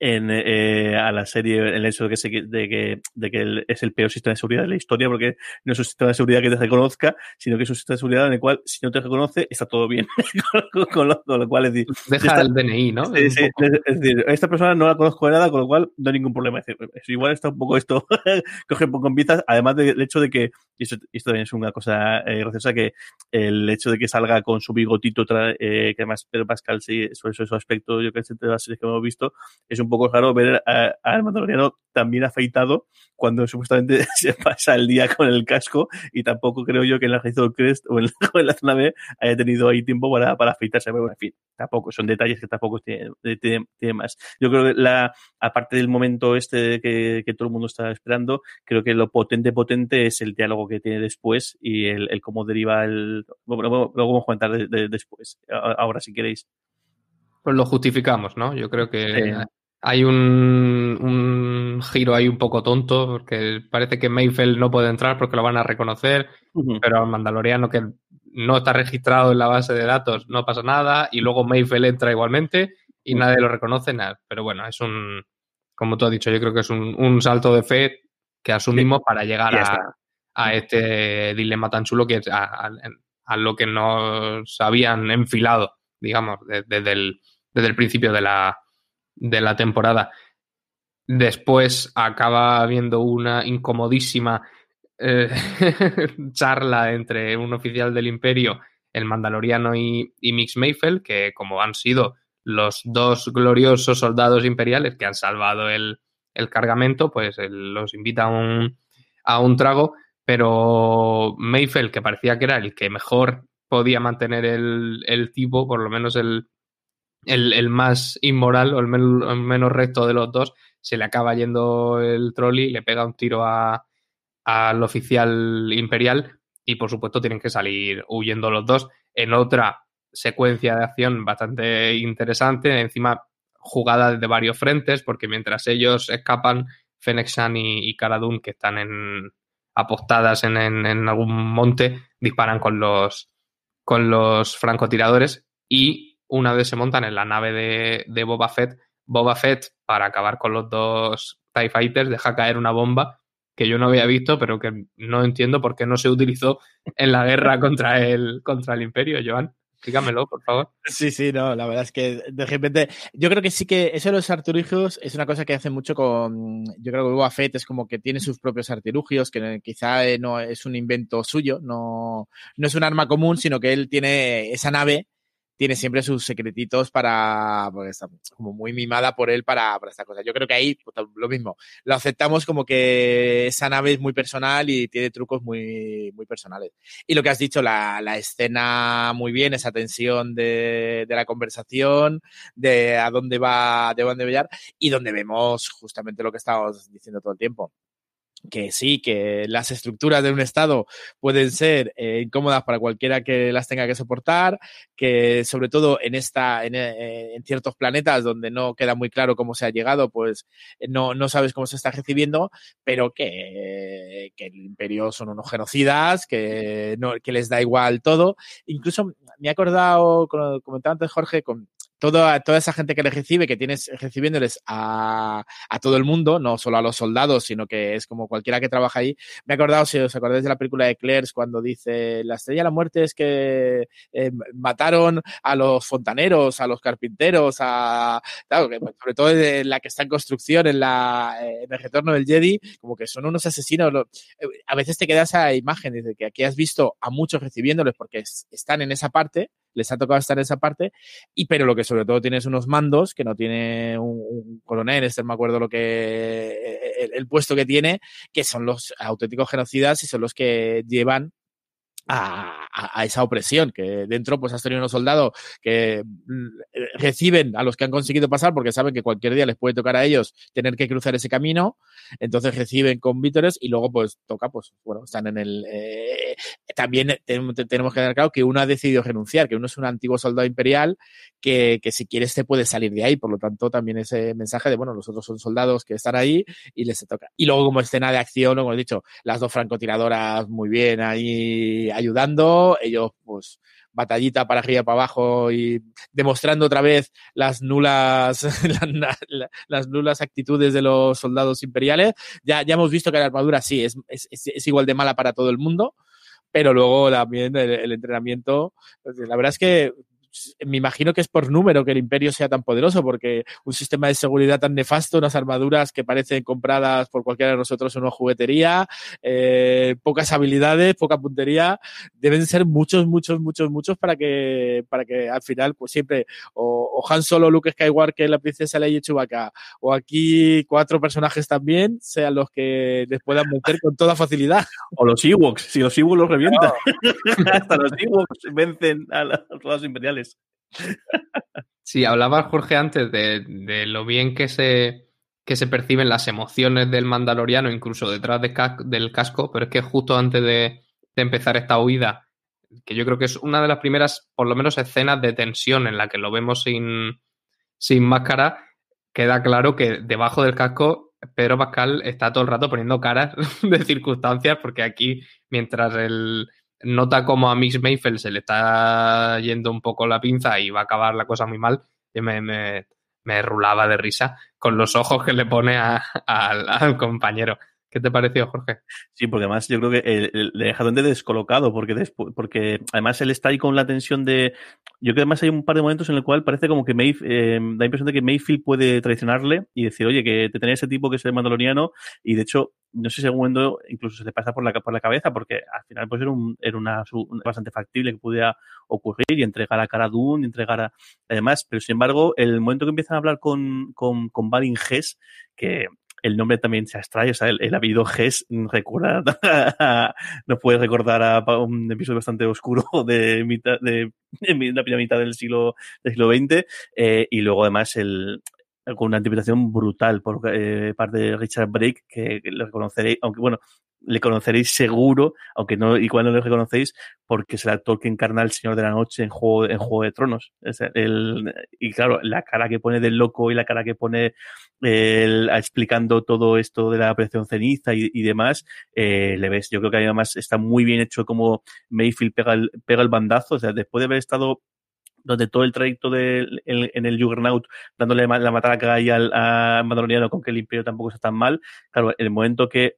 en, eh, a la serie el hecho de que, se, de que, de que es el peor sistema de seguridad de la historia, porque no es un sistema de seguridad que te reconozca, sino que es un sistema de seguridad en el cual, si no te reconoce, está todo bien. [laughs] con, con, lo, con, lo, cual es decir. Deja esta, el DNI, ¿no? Sí, sí, es decir, esta persona no la conozco de nada, con lo cual no hay ningún problema. Es decir, igual está un poco esto, [laughs] coge un poco en piezas, además del hecho de que, y esto, esto también es una cosa eh, graciosa, que el hecho de que salga con su bigotito, eh, que además Pedro Pascal, sí, sobre su aspecto, yo que sé, de las series que hemos visto, es un poco raro ver al Mandaloriano también afeitado cuando supuestamente [laughs] se pasa el día con el casco y tampoco creo yo que en la Razor Crest o en la, o [laughs] en la zona B haya tenido ahí tiempo para, para afeitarse. Pero bueno, en fin, tampoco, son detalles que tampoco tiene, tiene, tiene más. Yo creo que la, aparte del momento este que, que, todo el mundo está esperando, creo que lo potente, potente es el diálogo que tiene después y el, el cómo deriva el, lo vamos a comentar de, de, después, ahora si queréis. Pues lo justificamos, ¿no? Yo creo que sí hay un, un, giro ahí un poco tonto, porque parece que Mayfield no puede entrar porque lo van a reconocer, uh -huh. pero al Mandaloriano que no está registrado en la base de datos no pasa nada, y luego Mayfield entra igualmente y uh -huh. nadie lo reconoce, nada. Pero bueno, es un, como tú has dicho, yo creo que es un, un salto de fe que asumimos sí. para llegar a, a, este dilema tan chulo que es a, a, a, lo que nos habían enfilado, digamos, desde, desde, el, desde el principio de la de la temporada. Después acaba habiendo una incomodísima eh, [laughs] charla entre un oficial del Imperio, el Mandaloriano y, Mix Mayfield, que como han sido los dos gloriosos soldados imperiales que han salvado el, el cargamento, pues los invita a un, a un trago, pero Mayfield, que parecía que era el que mejor podía mantener el, el tipo, por lo menos el, el, más inmoral o el, men el, menos recto de los dos, se le acaba yendo el trolley, le pega un tiro al oficial imperial y por supuesto tienen que salir huyendo los dos en otra secuencia de acción bastante interesante, encima jugada de varios frentes, porque mientras ellos escapan, Fennec y, y Cara Dune, que están en, apostadas en, en, en, algún monte, disparan con los, con los francotiradores y una vez se montan en la nave de, de Boba Fett, Boba Fett, para acabar con los dos TIE Fighters, deja caer una bomba que yo no había visto, pero que no entiendo por qué no se utilizó en la guerra [laughs] contra el, contra el Imperio, Joan. Explícamelo, por favor. Sí, sí, no, la verdad es que de repente, yo creo que sí que eso de los artilugios es una cosa que hace mucho con, yo creo que Boba Fett es como que tiene sus propios artilugios, que quizá no es un invento suyo, no, no es un arma común, sino que él tiene esa nave tiene siempre sus secretitos para, porque está como muy mimada por él para, para esta cosa. Yo creo que ahí, pues, lo mismo, lo aceptamos como que esa nave es muy personal y tiene trucos muy, muy personales. Y lo que has dicho, la, la escena muy bien, esa tensión de, de, la conversación, de a dónde va, de dónde va y donde vemos justamente lo que estábamos diciendo todo el tiempo que sí, que las estructuras de un Estado pueden ser eh, incómodas para cualquiera que las tenga que soportar, que sobre todo en esta, en, eh, en, ciertos planetas donde no queda muy claro cómo se ha llegado, pues no, no sabes cómo se está recibiendo, pero que, que el imperio son unos genocidas, que, no, que les da igual todo. Incluso me he acordado, como comentaba antes Jorge, con, toda, toda esa gente que le recibe, que tienes recibiéndoles a, a todo el mundo, no solo a los soldados, sino que es como cualquiera que trabaja ahí. Me he acordado, si os acordáis de la película de Claire's, cuando dice, la estrella de la muerte es que eh, mataron a los fontaneros, a los carpinteros, a, claro, pues, sobre todo de la que está en construcción en, la, en el retorno del Jedi, como que son unos asesinos. Eh, a veces te queda esa imagen de que aquí has visto a muchos recibiéndoles porque están en esa parte, les ha tocado estar en esa parte, y pero lo que sobre todo tienes unos mandos que no tiene un, un coronel, este no me acuerdo lo que el, el, puesto que tiene, que son los auténticos genocidas y son los que llevan a, esa opresión, que dentro pues has tenido unos soldados que mm, reciben a los que han conseguido pasar porque saben que cualquier día les puede tocar a ellos tener que cruzar ese camino, entonces reciben con vítores y luego pues toca, pues bueno, están en el... Eh, también tenemos que tener claro que uno ha decidido renunciar, que uno es un antiguo soldado imperial que, que si quiere se puede salir de ahí, por lo tanto también ese mensaje de, bueno, los otros son soldados que están ahí y les toca. Y luego como escena de acción, como he dicho, las dos francotiradoras muy bien ahí ayudando, ellos pues batallita para arriba para abajo y demostrando otra vez las nulas [laughs] las, las nulas actitudes de los soldados imperiales. Ya, ya hemos visto que la armadura sí es, es, igual de mala para todo el mundo, pero luego también el, el entrenamiento, la verdad es que me imagino que es por número que el imperio sea tan poderoso, porque un sistema de seguridad tan nefasto, unas armaduras que parecen compradas por cualquiera de nosotros en una juguetería, eh, pocas habilidades, poca puntería, deben ser muchos, muchos, muchos, muchos para que, para que al final, pues siempre, o, o Han Solo, Luke Skywalker, la princesa Leia y Chewbacca, o aquí cuatro personajes también, sean los que les puedan meter con toda facilidad. O los Ewoks, si los Ewoks los revientan. No. [laughs] Hasta los Ewoks vencen a los soldados imperiales. Sí, hablaba Jorge antes de, de, lo bien que se, que se perciben las emociones del mandaloriano, incluso detrás de del casco, pero es que justo antes de, de, empezar esta huida, que yo creo que es una de las primeras, por lo menos, escenas de tensión en la que lo vemos sin, sin máscara, queda claro que debajo del casco Pedro Pascal está todo el rato poniendo caras [laughs] de circunstancias, porque aquí, mientras el, nota como a Mix Mayfield se le está yendo un poco la pinza y va a acabar la cosa muy mal, y me, me, me rulaba de risa con los ojos que le pone a, a, al compañero. ¿Qué te pareció, Jorge? Sí, porque además yo creo que eh, le deja donde descolocado, porque después, porque además él está ahí con la tensión de. Yo creo que además hay un par de momentos en el cual parece como que Mayf, eh, da la impresión de que Mayfield puede traicionarle y decir, oye, que te tenía ese tipo que es el mandaloriano, y de hecho, no sé si momento incluso se le pasa por la, por la cabeza, porque al final pues era, un, era una, bastante factible que pudiera ocurrir y entregar a Cara Dune, y entregar a. Además, pero sin embargo, el momento que empiezan a hablar con, con, con Balin que el nombre también se extrae, o sea, el, el apellido Hess recuerda, [laughs] nos puede recordar a un episodio bastante oscuro de mitad, de, de la primera mitad del siglo, del siglo XX, eh, y luego además el, con una interpretación brutal por eh, parte de Richard Brake, que, lo reconoceréis, aunque bueno, le conoceréis seguro, aunque no igual no lo reconocéis, porque es el actor que encarna al Señor de la Noche en Juego, en Juego de Tronos. El, y claro, la cara que pone del loco y la cara que pone el, explicando todo esto de la operación ceniza y, y demás, eh, le ves. Yo creo que además está muy bien hecho como Mayfield pega el, pega el bandazo. O sea, después de haber estado donde todo el trayecto de, en, el Juggernaut dándole la matraca ahí al, al Mandaloriano con que el Imperio tampoco está tan mal. Claro, el momento que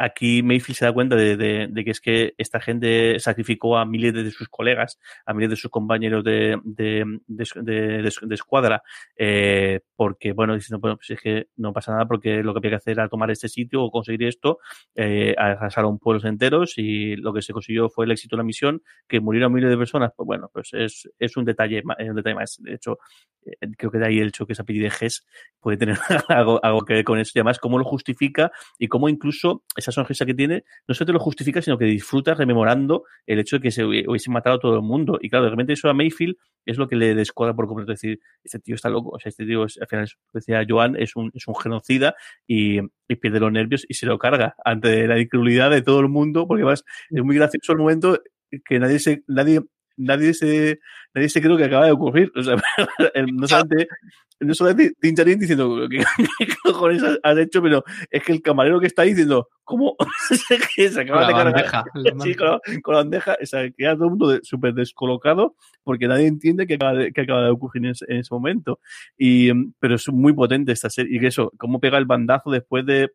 aquí Mayfield se da cuenta de, que es que esta gente sacrificó a miles de sus colegas, a miles de sus compañeros de, de escuadra, eh, porque, bueno, diciendo, bueno, pues es que no pasa nada porque lo que había que hacer era tomar este sitio o conseguir esto, eh, arrasaron pueblos enteros y lo que se consiguió fue el éxito de la misión, que murieron miles de personas, pues bueno, pues es, un detalle, un detalle más. De hecho, eh, creo que de ahí el hecho que esa apellido de GES puede tener [laughs] algo, algo que ver con eso y además cómo lo justifica y cómo incluso esa sonrisa que tiene no solo te lo justifica, sino que disfruta rememorando el hecho de que se hubiese matado a todo el mundo. Y claro, de repente eso a Mayfield es lo que le descuadra por completo. Es decir, este tío está loco. O sea, este tío, es, al final, decía Joan, es un, es un genocida y, y, pierde los nervios y se lo carga ante la incredulidad de todo el mundo, porque además es muy gracioso el momento que nadie se, nadie nadie se, nadie se cree que acaba de ocurrir. O sea, [laughs] no solamente, no solamente Tincharín diciendo, ¿qué, qué cojones has- hecho? Pero es que el camarero que está ahí diciendo, ¿cómo? [laughs] que se acaba La de cargar- bandeja, la Sí, con la, con la bandeja, o sea, queda todo el mundo de- súper descolocado porque nadie entiende qué acaba de, qué acaba de ocurrir en ese, en ese momento. Y, pero es muy potente esta serie. Y que eso, cómo pega el bandazo después de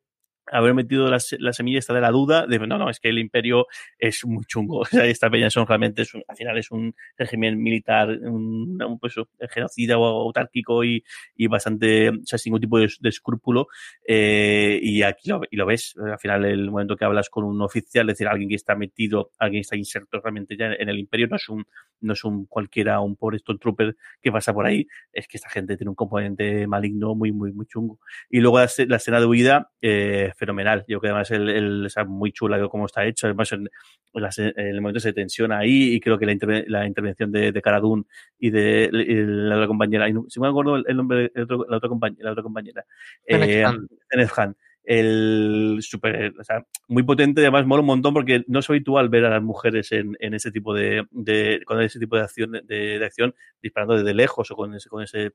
haber metido la, la semilla esta de la duda, de no, no, es que el imperio es muy chungo. [laughs] O sea, esta peña son realmente, es un- al final es un régimen militar, un, un, pues, genocida o autárquico y, y bastante, o sea, sin ningún tipo de, de escrúpulo. Eh, y aquí lo, y lo ves, al final el momento que hablas con un oficial, es decir, alguien que está metido, alguien que está inserto realmente ya en el imperio, no es un, no es un cualquiera, un pobre Stormtrooper que pasa por ahí, es que esta gente tiene un componente maligno muy, muy, muy chungo. Y luego la, la escena de huida, eh, fenomenal. Yo creo que además el, sea, muy chula de cómo está hecho. Además, en, en la se- en el momento se tensiona ahí y creo que la, interve- la intervención de, de Cara Dune y de la otra compañera, y no- si me acuerdo el, nombre de otro- la, otra compañera, la otra compañera, eh. El super, o sea, muy potente, además mola un montón porque no es habitual ver a las mujeres en, en ese tipo de, de, con ese tipo de acción, de, de acción, disparando desde lejos o con ese, con ese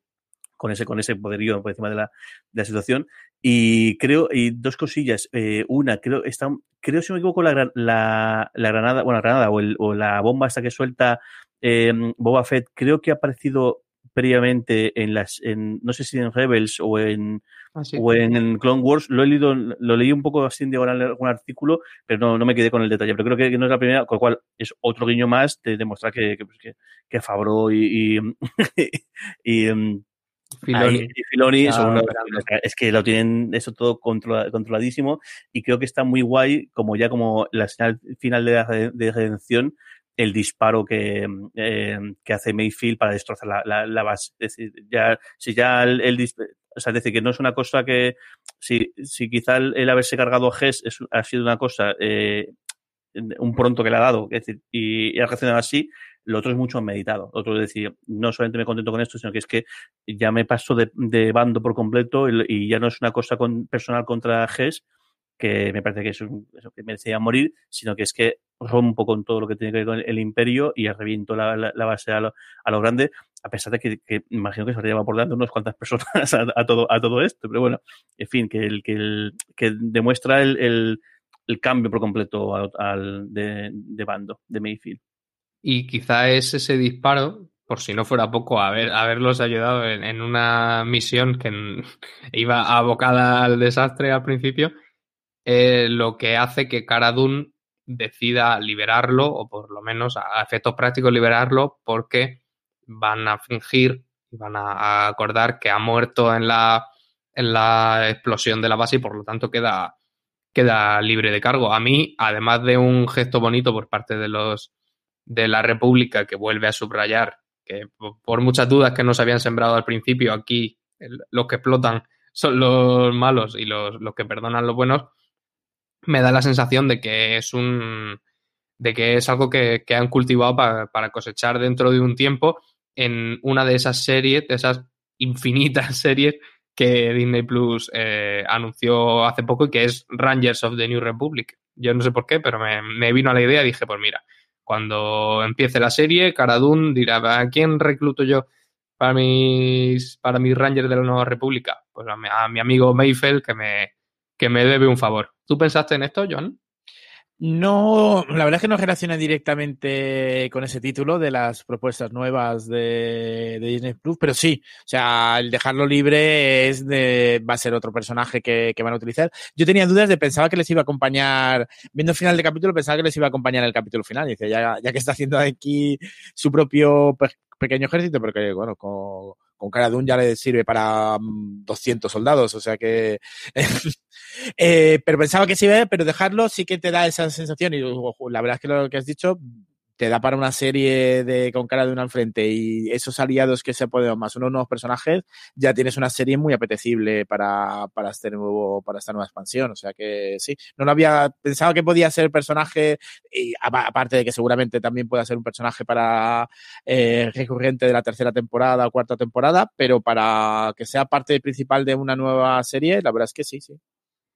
con ese, con ese poderío por encima de la, de la situación. Y creo, y dos cosillas. Eh, una, creo, está, creo, si no me equivoco, la, la, la granada, bueno, la granada o, el, o la bomba esta que suelta eh, Boba Fett, creo que ha aparecido previamente en las, en, no sé si en Rebels o en, Ah, sí. o en Clone Wars. Lo he leído, lo leí un poco así en diagonal en algún artículo, pero no, no me quedé con el detalle. Pero creo que, no es la primera, con lo cual es otro guiño más de demostrar que, que, pues, que, que Favreau y, y, [laughs] y, em, Filoni. ahí, y Filoni son es que lo tienen eso todo controla- controladísimo y creo que está muy guay como ya como la señal final de, la de redención el disparo que, eh, que hace Mayfield para destrozar la, la, la base. Es decir, ya, si ya el, el dis- o sea, es decir, que no es una cosa que, si, si quizá el, el haberse cargado a Hess es, ha sido una cosa, eh, un pronto que le ha dado, es decir, y, y ha reaccionado así, lo otro es mucho meditado. Lo otro es decir, no solamente me contento con esto, sino que es que ya me paso de, de bando por completo y, y ya no es una cosa con, personal contra Hess, que me parece que es un, que merecía morir, sino que es que rompo con todo lo que tiene que ver con el, el imperio y reviento la, la, la base a lo, a lo, grande, a pesar de que, que imagino que se habría por delante unas cuantas personas [laughs] a, a, todo, a todo esto. Pero bueno, en fin, que, el, que, el, que demuestra el, el, el cambio por completo al, al de, de, bando de Mayfield. Y quizá es ese disparo, por si no fuera poco, haber, haberlos ayudado en, una misión que [laughs] iba abocada al desastre al principio, eh, lo que hace que Cara Dune decida liberarlo, o por lo menos a efectos prácticos liberarlo, porque van a fingir y van a, a acordar que ha muerto en la, en la explosión de la base y por lo tanto queda, queda libre de cargo. A mí, además de un gesto bonito por parte de los de la República que vuelve a subrayar que por muchas dudas que nos habían sembrado al principio, aquí los que explotan son los malos y los, los que perdonan los buenos, me da la sensación de que es un de que es algo que, que han cultivado para, para, cosechar dentro de un tiempo en una de esas series, de esas infinitas [laughs] series que Disney Plus eh, anunció hace poco y que es Rangers of the New Republic. Yo no sé por qué, pero me, me vino a la idea y dije, pues mira, cuando empiece la serie, Cara Dune dirá, ¿a quién recluto yo para mis, para mis Rangers de la Nueva República? Pues a mi, a mi amigo Mayfield que me, que me debe un favor. ¿Tú pensaste en esto, John? No, la verdad es que no relaciona directamente con ese título de las propuestas nuevas de, Disney Plus, pero sí, o sea, el dejarlo libre es de, va a ser otro personaje que, que, van a utilizar. Yo tenía dudas de pensaba que les iba a acompañar, viendo el final del capítulo, pensaba que les iba a acompañar el capítulo final. Dice, ya, que está haciendo aquí su propio pe pequeño ejército, porque bueno, con, con Cara Dune ya le sirve para 200 soldados, o sea que... [laughs] eh, pero pensaba que sí, pero dejarlo sí que te da esa sensación y la verdad es que lo que has dicho te da para una serie de con cara de una al frente y esos aliados que se pueden más unos nuevos personajes, ya tienes una serie muy apetecible para, para este nuevo, para esta nueva expansión. O sea que sí, no lo había pensado que podía ser personaje, y aparte de que seguramente también pueda ser un personaje para eh, recurrente de la tercera temporada o cuarta temporada, pero para que sea parte principal de una nueva serie, la verdad es que sí, sí.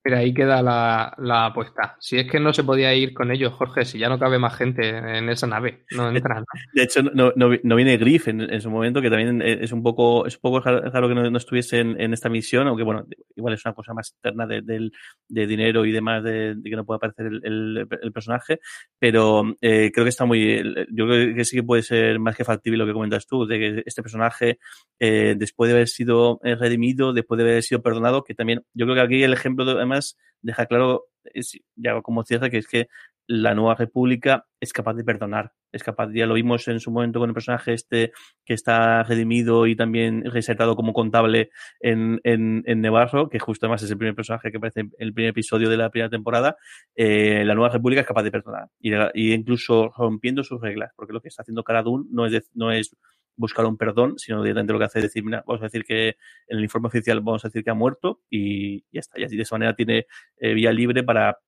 Mira, ahí queda la, la, apuesta. Si es que no se podía ir con ellos, Jorge, si ya no cabe más gente en esa nave, no [laughs] entran. De hecho, no, no, no viene Griff en, en, su momento, que también es un poco, es un poco raro que no, no estuviese en, en, esta misión, aunque bueno, igual es una cosa más externa de, de, de dinero y demás, de, de, que no pueda aparecer el, el, el personaje, pero eh, creo que está muy, yo creo que sí que puede ser más que factible lo que comentas tú, de que este personaje, eh, después de haber sido eh, redimido, después de haber sido perdonado, que también, yo creo que aquí el ejemplo, de, deja claro, es, ya como cierra, que es que la nueva república es capaz de perdonar, es capaz, ya lo vimos en su momento con el personaje este que está redimido y también resaltado como contable en, en, en Nevarro, que justo además es el primer personaje que aparece en el primer episodio de la primera temporada, eh, la nueva república es capaz de perdonar y, incluso rompiendo sus reglas, porque lo que está haciendo Cara Dune no es, no es buscar un perdón, sino directamente lo que hace es decir, mira, vamos a decir que en el informe oficial vamos a decir que ha muerto y ya está. Y así de esa manera tiene eh, vía libre para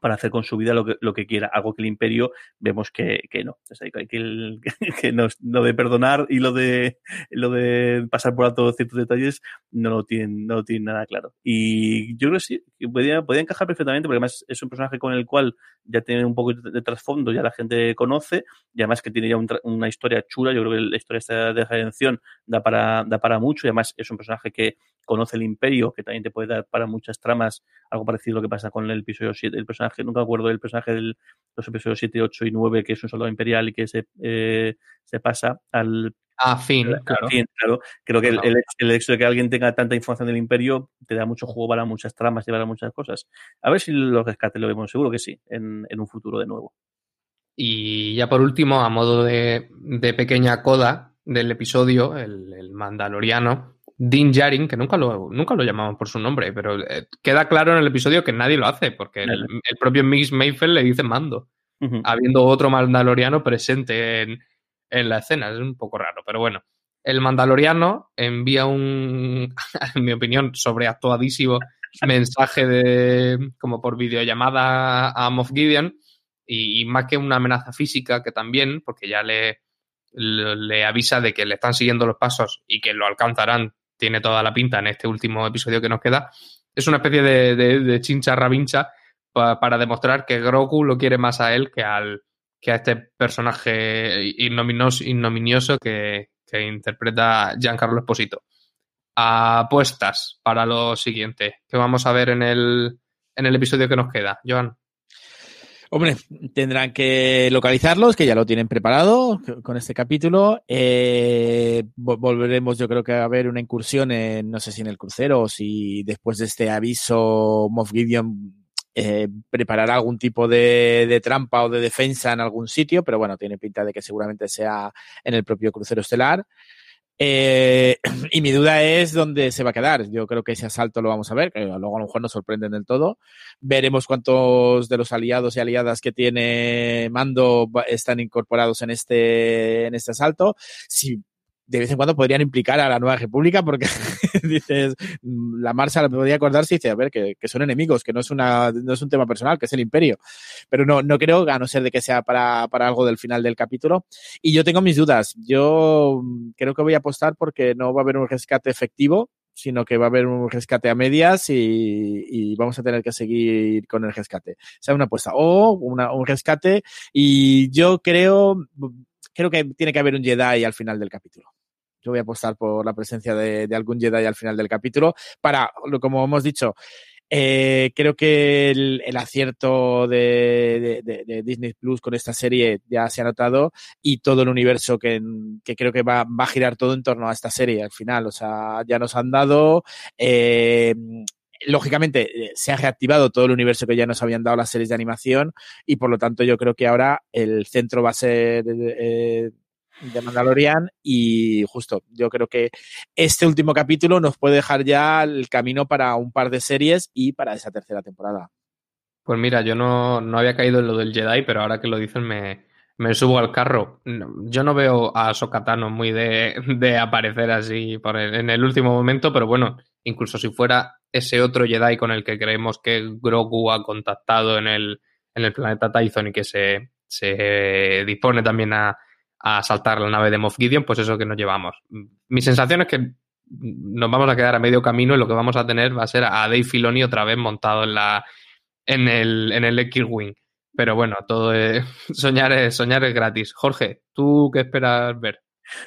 para hacer con su vida lo que, lo que quiera, algo que el imperio vemos que, que no, [laughs] que, no, lo de perdonar y lo de lo de pasar por alto ciertos detalles no lo tienen, no nada claro. Y yo creo que sí, que podía, podía encajar perfectamente, porque además es un personaje con el cual ya tiene un poco de, trasfondo, ya la gente conoce, y además que tiene ya un, una historia chula, yo creo que la historia de redención da para, da para mucho, y además es un personaje que conoce el imperio, que también te puede dar para muchas tramas, algo parecido a lo que pasa con el episodio 7, el personaje, nunca acuerdo del personaje de los episodios 7, 8 y 9, que es un soldado imperial y que se, eh, se pasa al... A fin, claro. Fin, claro. Creo que el, el, el, hecho de que alguien tenga tanta información del imperio te da mucho juego para muchas tramas y para muchas cosas. A ver si los rescates lo vemos, seguro que sí, en, en un futuro de nuevo. Y ya por último, a modo de, de pequeña coda del episodio, el, el Mandaloriano, Din Djarin, que nunca lo, nunca lo llamamos por su nombre, pero eh, queda claro en el episodio que nadie lo hace, porque el, el propio Mix Mayfield le dice mando, uh -huh. habiendo otro Mandaloriano presente en, en, la escena. Es un poco raro, pero bueno. El Mandaloriano envía un, [laughs] en mi opinión, sobreactuadísimo [laughs] mensaje de como por videollamada a Moff Gideon y, y, más que una amenaza física que también, porque ya le, le avisa de que le están siguiendo los pasos y que lo alcanzarán tiene toda la pinta en este último episodio que nos queda, es una especie de, chincha rabincha pa, para demostrar que Grogu lo quiere más a él que, al, que a este personaje ignominioso que, que interpreta Giancarlo Esposito. Apuestas para lo siguiente que vamos a ver en el, en el episodio que nos queda, Joan. Hombre, tendrán que localizarlos, que ya lo tienen preparado con este capítulo. Eh, volveremos, yo creo que a ver una incursión en, no sé si en el crucero o si después de este aviso Moff Gideon eh, preparará algún tipo de, de, trampa o de defensa en algún sitio, pero bueno, tiene pinta de que seguramente sea en el propio crucero estelar. Eh, [clears throat] y mi duda es dónde se va a quedar. Yo creo que ese asalto lo vamos a ver, que luego a lo mejor nos sorprenden del todo. Veremos cuántos de los aliados y aliadas que tiene Mando están incorporados en este, en este asalto. Si de vez en cuando podrían implicar a la Nueva República porque [laughs] dices, la Marsa podría acordarse y dice, a ver, que, que, son enemigos, que no es, una, no es un tema personal, que es el imperio. Pero no, no creo, a no ser de que sea para, para algo del final del capítulo. Y yo tengo mis dudas. Yo creo que voy a apostar porque no va a haber un rescate efectivo, sino que va a haber un rescate a medias y, y, vamos a tener que seguir con el rescate. O sea, una apuesta. O una, un rescate y yo creo, creo que tiene que haber un Jedi al final del capítulo yo voy a apostar por la presencia de, de, algún Jedi al final del capítulo para, como hemos dicho, eh, creo que el, el acierto de, de, Disney Plus con esta serie ya se ha notado y todo el universo que, que creo que va, va, a girar todo en torno a esta serie al final. O sea, ya nos han dado. Eh, lógicamente se ha reactivado todo el universo que ya nos habían dado las series de animación y por lo tanto yo creo que ahora el centro va a ser eh, de Mandalorian y justo yo creo que este último capítulo nos puede dejar ya el camino para un par de series y para esa tercera temporada. Pues mira, yo no, no había caído en lo del Jedi, pero ahora que lo dicen me, me subo al carro. Yo no veo a Sokatano muy de, de aparecer así en el último momento, pero bueno, incluso si fuera ese otro Jedi con el que creemos que Grogu ha contactado en el, en el planeta Tython y que se, se dispone también a, a saltar la nave de Moff Gideon, pues eso que nos llevamos. Mi sensación es que nos vamos a quedar a medio camino y lo que vamos a tener va a ser a Dave Filoni otra vez montado en la en el, en el X-Wing. Pero bueno, todo [laughs] soñar es, soñar es gratis. Jorge, ¿tú qué esperas ver?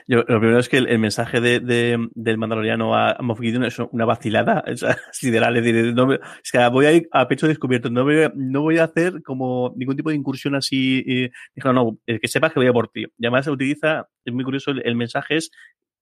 Yo, lo primero es que el, mensaje de, de, del mandaloriano a, a Moff Gideon es una vacilada [laughs] o sea, sideral. Es decir, no es que voy a ir a pecho descubierto. No, me, no voy a hacer como ningún tipo de incursión así. Eh, no, no, que sepas que voy a por ti. Y además se utiliza, es muy curioso, el, el mensaje es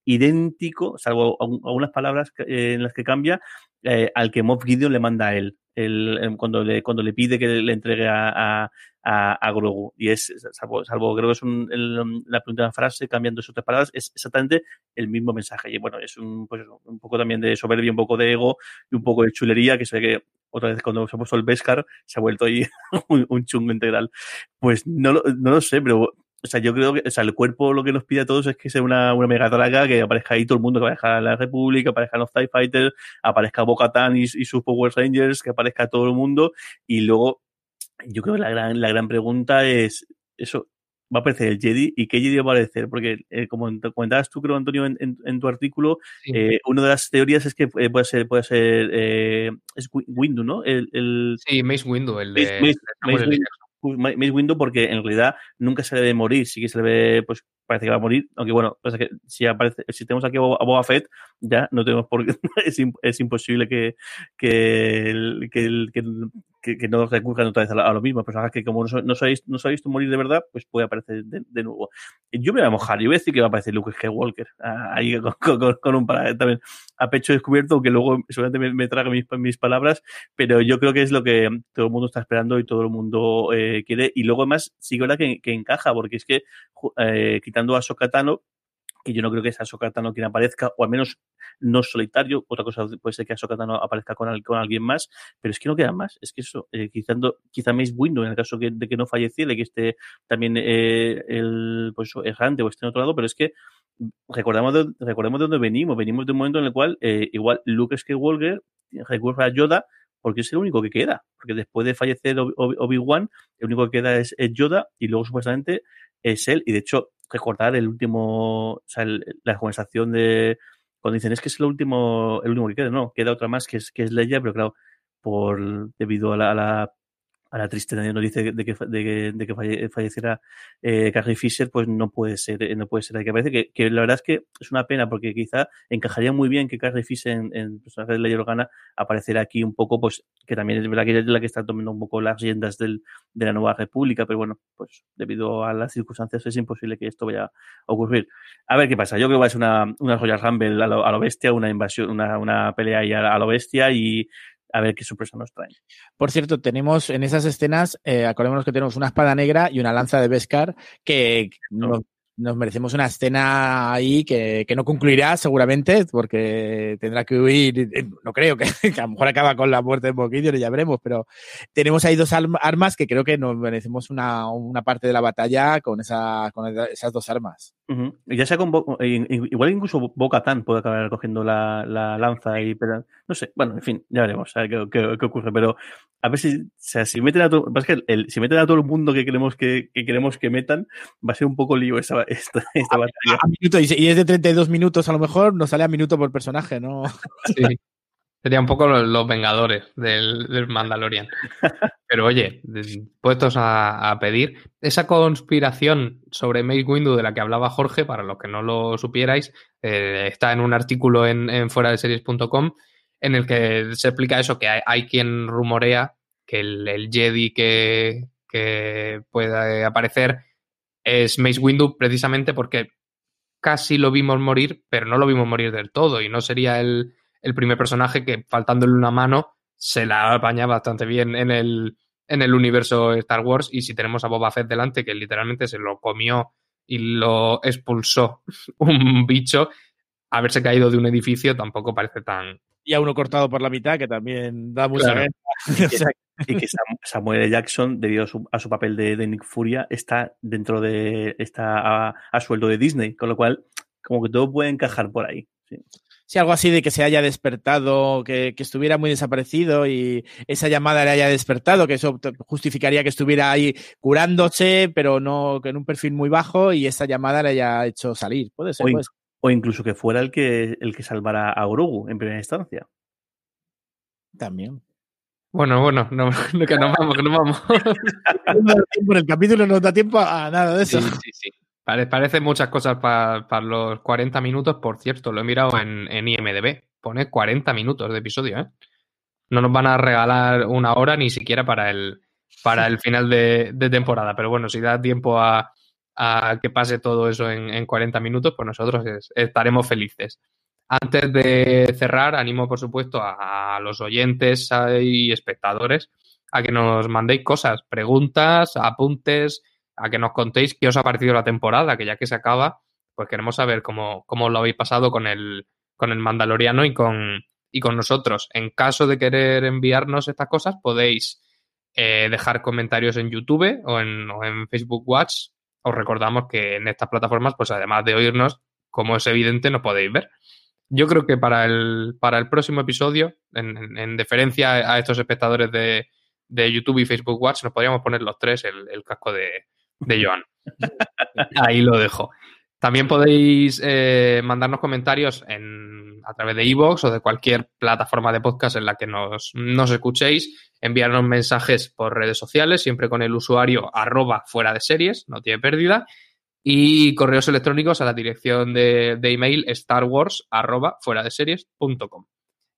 idéntico, salvo algunas palabras eh, en las que cambia, eh, al que Moff Gideon le manda a él. El, cuando, le, cuando le pide que le entregue a, a, a, Grogu. Y es, salvo, salvo creo que es un, el, la primera frase, cambiando esas tres palabras, es exactamente el mismo mensaje. Y bueno, es un, pues, un poco también de soberbia, un poco de ego y un poco de chulería, que ve que otra vez cuando se ha puesto el Beskar se ha vuelto ahí [laughs] un, un chungo integral. Pues no, no lo sé, pero o sea, yo creo que, o sea, el cuerpo lo que nos pide a todos es que sea una, una mega traga, que aparezca ahí todo el mundo, que aparezca la República, aparezcan los TIE Fighters, aparezca Bo-Katan y, y, sus Power Rangers, que aparezca todo el mundo, y luego, yo creo que la gran, la gran pregunta es, eso, va a aparecer el Jedi y qué Jedi va a aparecer, porque eh, como comentabas tú, creo, Antonio, en, en, en tu artículo, sí. eh, una de las teorías es que puede ser, puede ser, eh, es Windu, ¿no? El, el... Sí, Mace Windu, el de... Mace, Mace, Mace Windu. Mace Windu porque en realidad nunca se le ve morir, sí que se le ve, pues parece que va a morir, aunque bueno, pues que si aparece, si tenemos aquí a Boba Fett, ya no tenemos por qué, [laughs] es, imposible que, que, que, que, que, que, no recurran otra vez a, a lo mismo, personajes que como no, no, sabéis, no tú morir de verdad, pues puede aparecer de, de, nuevo. Yo me voy a mojar, yo voy a decir que va a aparecer Luke Skywalker, ahí [laughs] con, con, con un para, también a pecho descubierto, aunque luego seguramente me, me traga mis, mis, palabras, pero yo creo que es lo que todo el mundo está esperando y todo el mundo eh, quiere, y luego además sí que verdad que, que encaja, porque es que eh, quitando a Sokatano, que yo no creo que esa Sokatano quien aparezca, o al menos no solitario, otra cosa puede ser que a Sokatano aparezca con, con alguien más, pero es que no quedan más, es que eso, eh, quizando, quizá Mace Window en el caso que, de que no falleciera y que esté también eh, el, pues errante o esté en otro lado, pero es que recordamos de, recordemos de dónde venimos, venimos de un momento en el cual eh, igual Luke Skywalker recurre a Yoda porque es el único que queda, porque después de fallecer Obi-Wan, el único que queda es, Yoda y luego supuestamente es él, y de hecho recordar el último, o sea, la conversación de cuando dicen es que es el último, el último que queda, no, queda otra más que es, que es Leia, pero claro, por debido a la, a la a la triste noticia de que, de que, de que falle, falleciera eh, Carrie Fisher, pues no puede ser, no puede ser. Que parece que, que, la verdad es que es una pena porque quizá encajaría muy bien que Carrie Fisher en, en personaje de Ley Organa apareciera aquí un poco, pues que también es verdad que es la que está tomando un poco las riendas del, de la nueva república, pero bueno, pues debido a las circunstancias es imposible que esto vaya a ocurrir. A ver qué pasa. Yo creo que va a ser una, una Royal Rumble a lo, a lo bestia, una invasión, una, una pelea ahí a, a lo bestia y a ver qué sorpresa nos traen. Por cierto, tenemos en esas escenas, eh, acordémonos que tenemos una espada negra y una lanza de Beskar que nos, nos, merecemos una escena ahí que, que, no concluirá seguramente porque tendrá que huir, no creo que, [laughs] que a lo mejor acaba con la muerte de Boquillo, ya veremos, pero tenemos ahí dos armas que creo que nos merecemos una, una parte de la batalla con, esa, con esas dos armas. Uh -huh. Ya sea con Bo igual incluso Bocatán puede acabar cogiendo la, la, lanza y pero, no sé, bueno, en fin, ya veremos a ver qué, qué, qué, ocurre, pero a ver si, o sea, si meten a todo, es que el, si meten a todo el mundo que queremos que, que, queremos que metan, va a ser un poco lío esa, esta, esta a, batalla. A minuto, y es de 32 minutos a lo mejor, nos sale a minuto por personaje, ¿no? Sí. Sería un poco los, los vengadores del, del, Mandalorian. Pero oye, puestos a, a, pedir, esa conspiración sobre Mace Windu de la que hablaba Jorge, para los que no lo supierais, eh, está en un artículo en, en fuera de series.com en el que se explica eso, que hay, hay quien rumorea que el, el Jedi que, que pueda aparecer es Mace Windu precisamente porque casi lo vimos morir, pero no lo vimos morir del todo y no sería el el primer personaje que, faltándole una mano, se la apaña bastante bien en el, en el universo Star Wars. Y si tenemos a Boba Fett delante, que literalmente se lo comió y lo expulsó [laughs] un bicho, haberse caído de un edificio tampoco parece tan. Y a uno cortado por la mitad, que también da mucha claro. [laughs] y, que, y que Samuel Jackson, debido a su, a su papel de, de, Nick Furia, está dentro de. está a, a, sueldo de Disney, con lo cual, como que todo puede encajar por ahí. Sí sí, algo así de que se haya despertado, que, que, estuviera muy desaparecido y esa llamada le haya despertado, que eso justificaría que estuviera ahí curándose, pero no en un perfil muy bajo y esa llamada le haya hecho salir. Puede ser. O, puede ser. O incluso que fuera el que, el que salvara a Orugu en primera instancia. También. Bueno, bueno, no, [laughs] que nos vamos, que nos vamos. [laughs] Por el capítulo no da tiempo a nada de eso. Sí, sí, sí. Pare- Parece muchas cosas para los 40 minutos. Por cierto, lo he mirado en, en IMDB. Pone 40 minutos de episodio, ¿eh? No nos van a regalar una hora ni siquiera para el, para el final de, de temporada. Pero bueno, si da tiempo a, a que pase todo eso en, en 40 minutos, pues nosotros es- estaremos felices. Antes de cerrar, animo, por supuesto, a, a los oyentes a- y espectadores a que nos mandéis cosas, preguntas, apuntes, a que nos contéis qué os ha parecido la temporada, que ya que se acaba, pues queremos saber cómo, cómo lo habéis pasado con el, con el Mandaloriano y con, y con nosotros. En caso de querer enviarnos estas cosas, podéis eh, dejar comentarios en YouTube o en, o en Facebook Watch. Os recordamos que en estas plataformas, pues además de oírnos, como es evidente, nos podéis ver. Yo creo que para el, para el próximo episodio, en, en- en deferencia a estos espectadores de, de YouTube y Facebook Watch, nos podríamos poner los tres el, el casco de, de [laughs] Joan. Ahí lo dejo. También podéis eh, mandarnos comentarios en, a través de iVoox o de cualquier plataforma de podcast en la que nos, nos escuchéis. Enviarnos mensajes por redes sociales, siempre con el usuario arroba fuera de series, no tiene pérdida. Y correos electrónicos a la dirección de, de email starwars arroba fuera de series.com.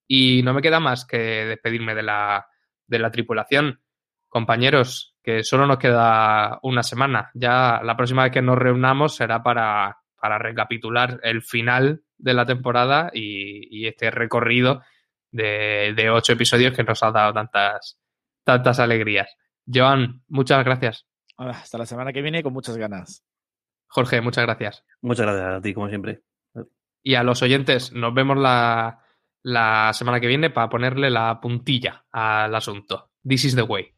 Y no me queda más que despedirme de la, de la tripulación. Compañeros, que solo nos queda una semana. Ya la próxima vez que nos reunamos será para, para recapitular el final de la temporada y, y este recorrido de, de ocho episodios que nos ha dado tantas, tantas alegrías. Joan, muchas gracias. Hasta la semana que viene con muchas ganas. Jorge, muchas gracias. Muchas gracias a ti, como siempre. Y a los oyentes, nos vemos la, la semana que viene para ponerle la puntilla al asunto. This is the way.